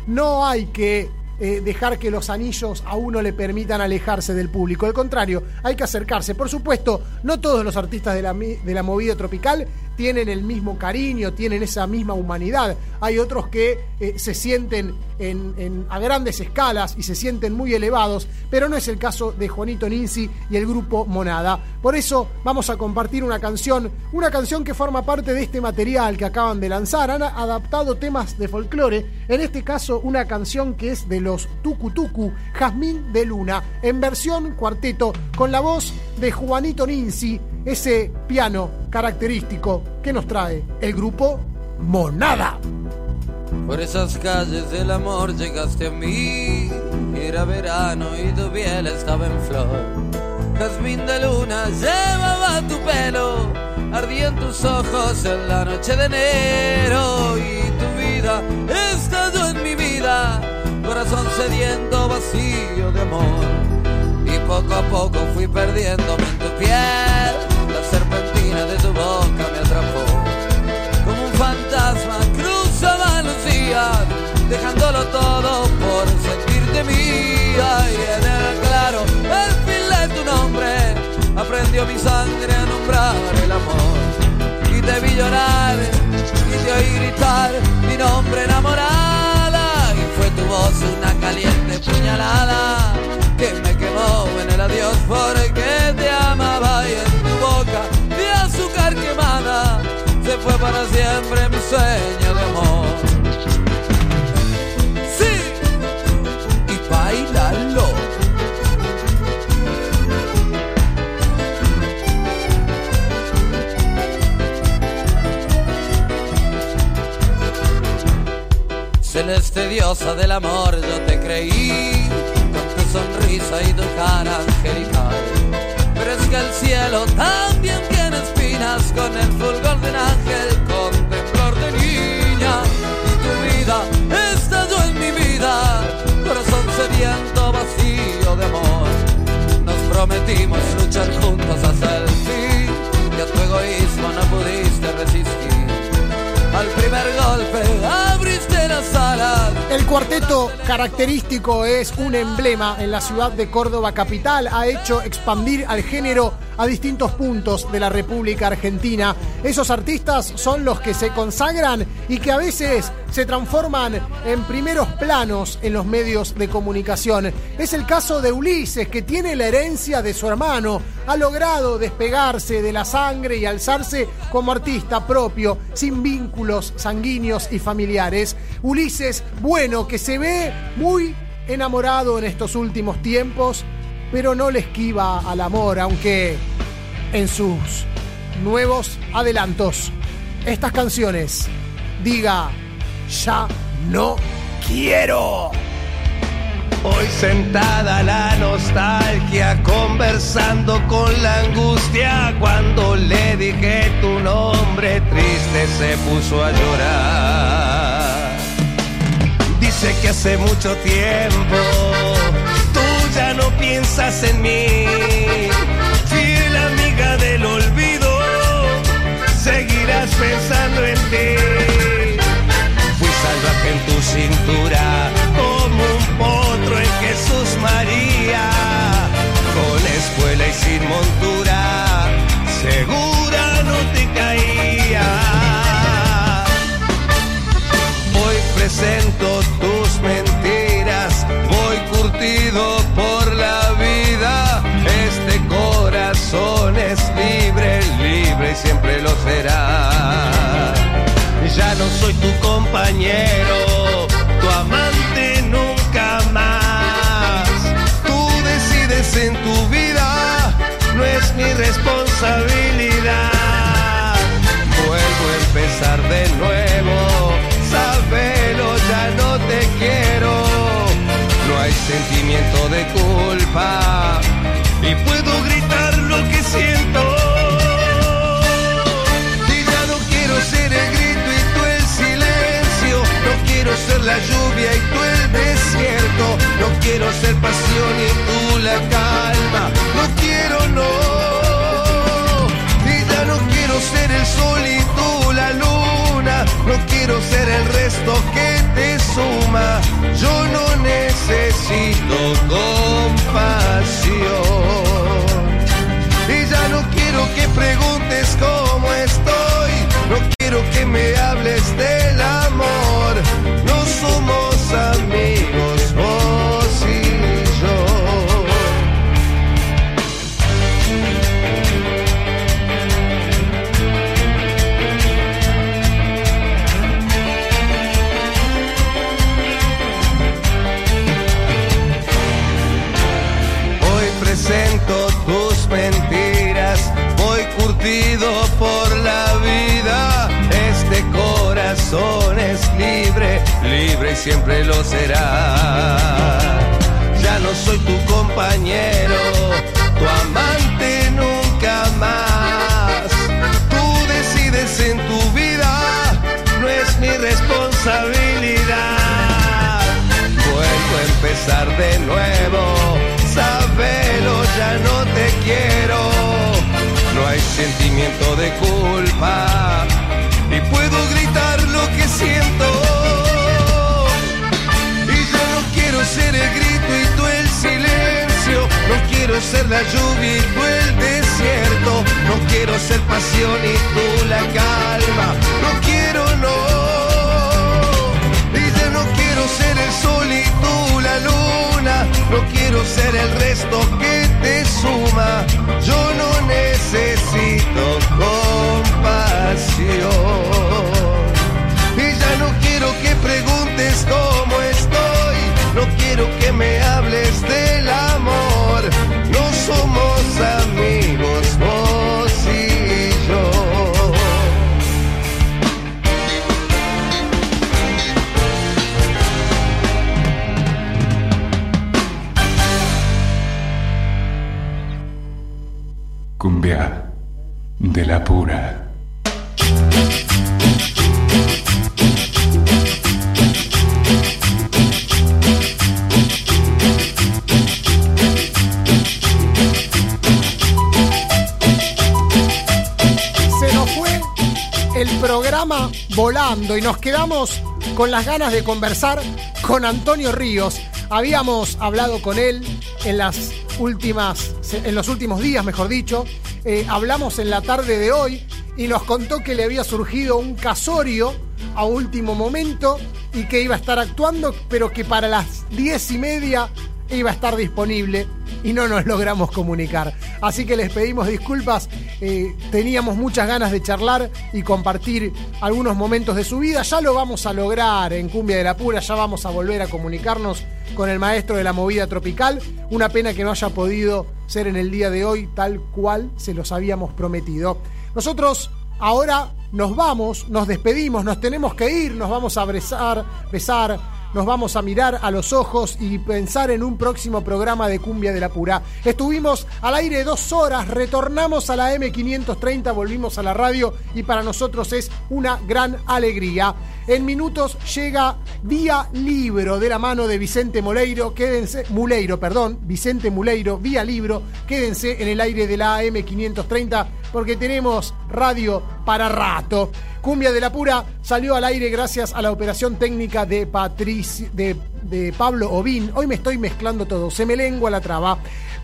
no hay que eh, dejar que los anillos a uno le permitan alejarse del público. Al contrario, hay que acercarse. Por supuesto, no todos los artistas de la, de la movida tropical tienen el mismo cariño, tienen esa misma humanidad. Hay otros que eh, se sienten en- en- a grandes escalas y se sienten muy elevados, pero no es el caso de Juanito Ninzi y el grupo Monada. Por eso vamos a compartir una canción, una canción que forma parte de este material que acaban de lanzar. Han adaptado temas de folclore, en este caso una canción que es de los Tucu Tucu, Jazmín de Luna, en versión cuarteto, con la voz de Juanito Ninzi, ese piano característico que nos trae el grupo Monada. Por esas calles del amor llegaste a mí. Era verano y tu piel estaba en flor. Jazmín de luna llevaba tu pelo. Ardía en tus ojos en la noche de enero. Y tu vida estalló en mi vida. Corazón sediento, vacío de amor. Y poco a poco fui perdiéndome en tu piel. La serpentina de tu boca dejándolo todo por sentirte mía. Y en el claro, el fin de tu nombre, aprendió mi sangre a nombrar el amor. Y te vi llorar, y te oí gritar mi nombre enamorada. Y fue tu voz una caliente puñalada que me quemó en el adiós porque te amaba y en tu boca de azúcar quemada se fue para siempre mi sueño de amor. Celeste diosa del amor, yo te creí con tu sonrisa y tu cara angelical. Pero es que el cielo también tiene espinas con el fulgor de un ángel, con temblor de niña. Y tu vida estalló en mi vida, corazón sediento, vacío de amor. Nos prometimos luchar juntos hasta el fin, y a tu egoísmo no pudiste resistir. Al primer golpe. El cuarteto característico es un emblema en la ciudad de Córdoba capital. Ha hecho expandir al género a distintos puntos de la República Argentina. Esos artistas son los que se consagran y que a veces se transforman en primeros planos en los medios de comunicación. Es el caso de Ulises, que tiene la herencia de su hermano. Ha logrado despegarse de la sangre y alzarse como artista propio, sin vínculos sanguíneos y familiares. Ulises, bueno, que se ve muy enamorado en estos últimos tiempos, pero no le esquiva al amor, aunque en sus nuevos adelantos, estas canciones, diga, ya no quiero. Hoy sentada la nostalgia, conversando con la angustia, cuando le dije tu nombre, triste se puso a llorar. Dice que hace mucho tiempo tú ya no piensas en mí, fiel amiga del olvido, seguirás pensando en ti. Fui salvaje en tu cintura, como un potro en Jesús María, con espuela y sin montura, segura presento tus mentiras. Voy curtido por la vida. Este corazón es libre, libre y siempre lo será. Ya no soy tu compañero, tu amante nunca más. Tú decides en tu vida, no es mi responsabilidad. sentimiento de culpa. Y puedo gritar lo que siento. Y ya no quiero ser el grito y tú el silencio, no quiero ser la lluvia y tú el desierto, no quiero ser pasión y tú la calma, no quiero no. Y ya no quiero ser el sol y tú la luna, no quiero ser el resto que te suma, yo no necesito compasión. Y ya no quiero que preguntes cómo estoy. No quiero que me hables del por la vida. Este corazón es libre, libre y siempre lo será. Ya no soy tu compañero, tu amante nunca más. Tú decides en tu vida, no es mi responsabilidad. Vuelvo a empezar de nuevo, sabelo, ya no te quiero. Sentimiento de culpa y puedo gritar lo que siento. Y yo no quiero ser el grito y tú el silencio. No quiero ser la lluvia y tú el desierto. No quiero ser pasión y tú la calma. No quiero, no. Y ya no quiero ser el sol y tú la luna. No quiero ser el resto que te suma. Yo necesito compasión. Y ya no quiero que preguntes cómo estoy. No quiero que me Se nos fue el programa volando y nos quedamos con las ganas de conversar con Antonio Ríos. Habíamos hablado con él en las últimas, en los últimos días, mejor dicho. Eh, hablamos en la tarde de hoy y nos contó que le había surgido un casorio a último momento y que iba a estar actuando, pero que para las diez y media iba a estar disponible y no nos logramos comunicar. Así que les pedimos disculpas, eh, teníamos muchas ganas de charlar y compartir algunos momentos de su vida, ya lo vamos a lograr en Cumbia de la Pura, ya vamos a volver a comunicarnos con el maestro de la movida tropical, una pena que no haya podido ser en el día de hoy tal cual se los habíamos prometido. Nosotros ahora nos vamos, nos despedimos, nos tenemos que ir, nos vamos a besar, besar, nos vamos a mirar a los ojos y pensar en un próximo programa de Cumbia de la Pura. Estuvimos al aire dos horas, retornamos a la M530, volvimos a la radio y para nosotros es una gran alegría. En minutos llega Vía Libro de la mano de Vicente Moleiro. Quédense, Muleiro, perdón, Vicente Muleiro, Vía Libro. Quédense en el aire de la AM530 porque tenemos radio para rato. Cumbia de la Pura salió al aire gracias a la operación técnica de, Patrici- de, de Pablo Ovín. Hoy me estoy mezclando todo, se me lengua la traba.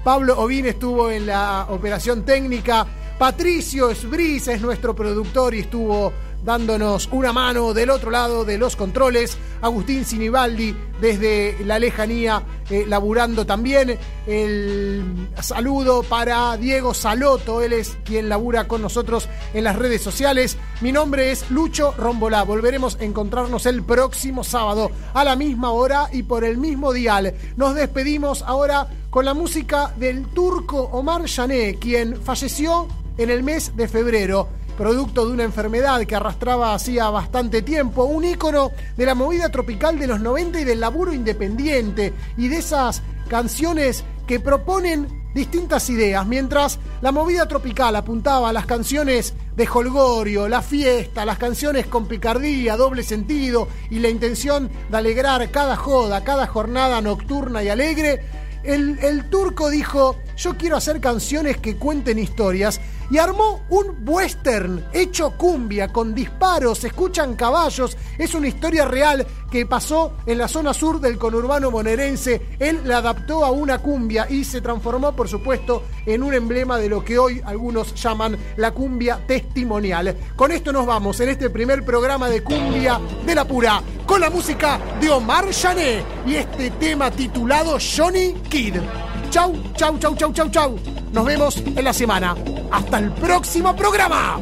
Pablo Ovín estuvo en la operación técnica. Patricio Esbris es nuestro productor y estuvo dándonos una mano del otro lado de los controles. Agustín Sinibaldi desde la lejanía, eh, laburando también. El saludo para Diego Saloto, él es quien labura con nosotros en las redes sociales. Mi nombre es Lucho Rombolá. Volveremos a encontrarnos el próximo sábado a la misma hora y por el mismo dial. Nos despedimos ahora con la música del turco Omar Yané, quien falleció en el mes de febrero producto de una enfermedad que arrastraba hacía bastante tiempo, un ícono de la movida tropical de los 90 y del laburo independiente y de esas canciones que proponen distintas ideas, mientras la movida tropical apuntaba a las canciones de Holgorio, la fiesta, las canciones con picardía, doble sentido y la intención de alegrar cada joda, cada jornada nocturna y alegre, el, el turco dijo, yo quiero hacer canciones que cuenten historias y armó un western hecho cumbia con disparos, se escuchan caballos, es una historia real que pasó en la zona sur del conurbano bonaerense, él la adaptó a una cumbia y se transformó por supuesto en un emblema de lo que hoy algunos llaman la cumbia testimonial. Con esto nos vamos en este primer programa de cumbia de la pura, con la música de Omar Jané y este tema titulado Johnny Kid. Chau, chau, chau, chau, chau, chau. Nos vemos en la semana. Hasta el próximo programa.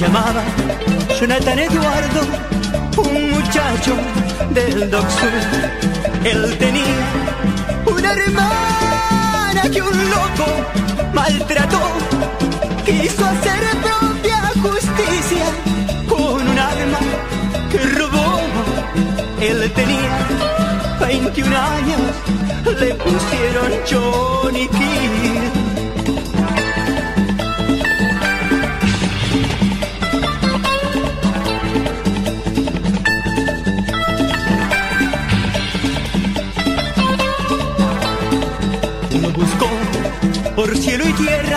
Llamaba Jonathan Eduardo, un muchacho del Doc Sur. Él tenía una hermana que un loco maltrató. Quiso hacer propia justicia con un arma que robó. Él tenía 21 años, le pusieron Johnny. Por cielo y tierra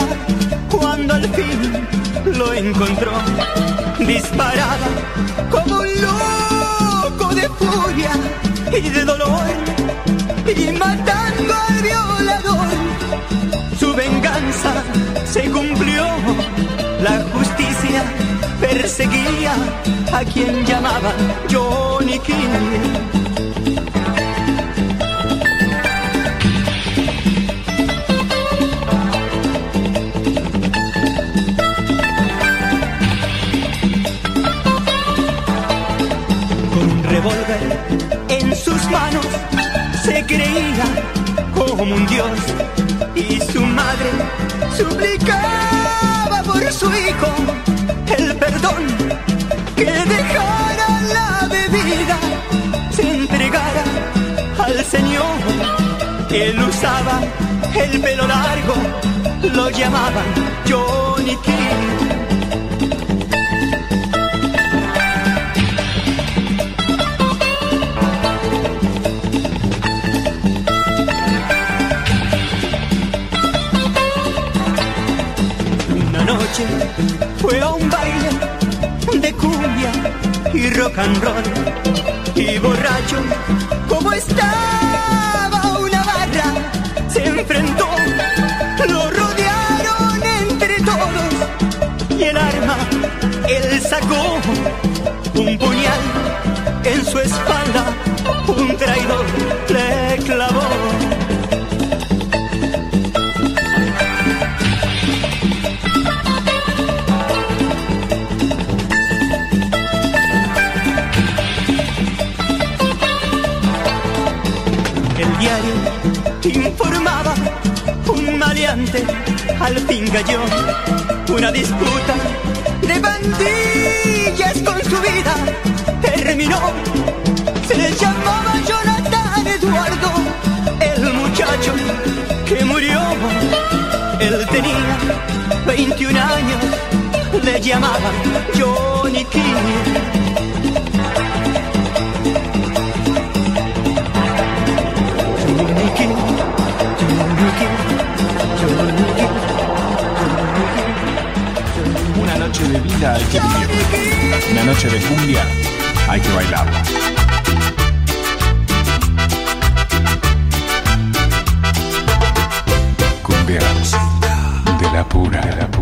cuando al fin lo encontró. Disparaba como un loco de furia y de dolor y matando al violador. Su venganza se cumplió, la justicia perseguía a quien llamaban Johnny King. Manos se creía como un dios y su madre suplicaba por su hijo el perdón que dejara la bebida se entregara al Señor él usaba el pelo largo lo llamaban Johnny King rock. Y borracho, como estaba una barra, se enfrentó, lo rodearon entre todos. Y el arma, él sacó cayó una disputa de bandillas con su vida terminó. Se llamaba Jonathan Eduardo el muchacho que murió. Él tenía 21 años le llamaban Johnny King hay que vivirla. Una noche de cumbia hay que bailarla. Cumbia de la pura, de la.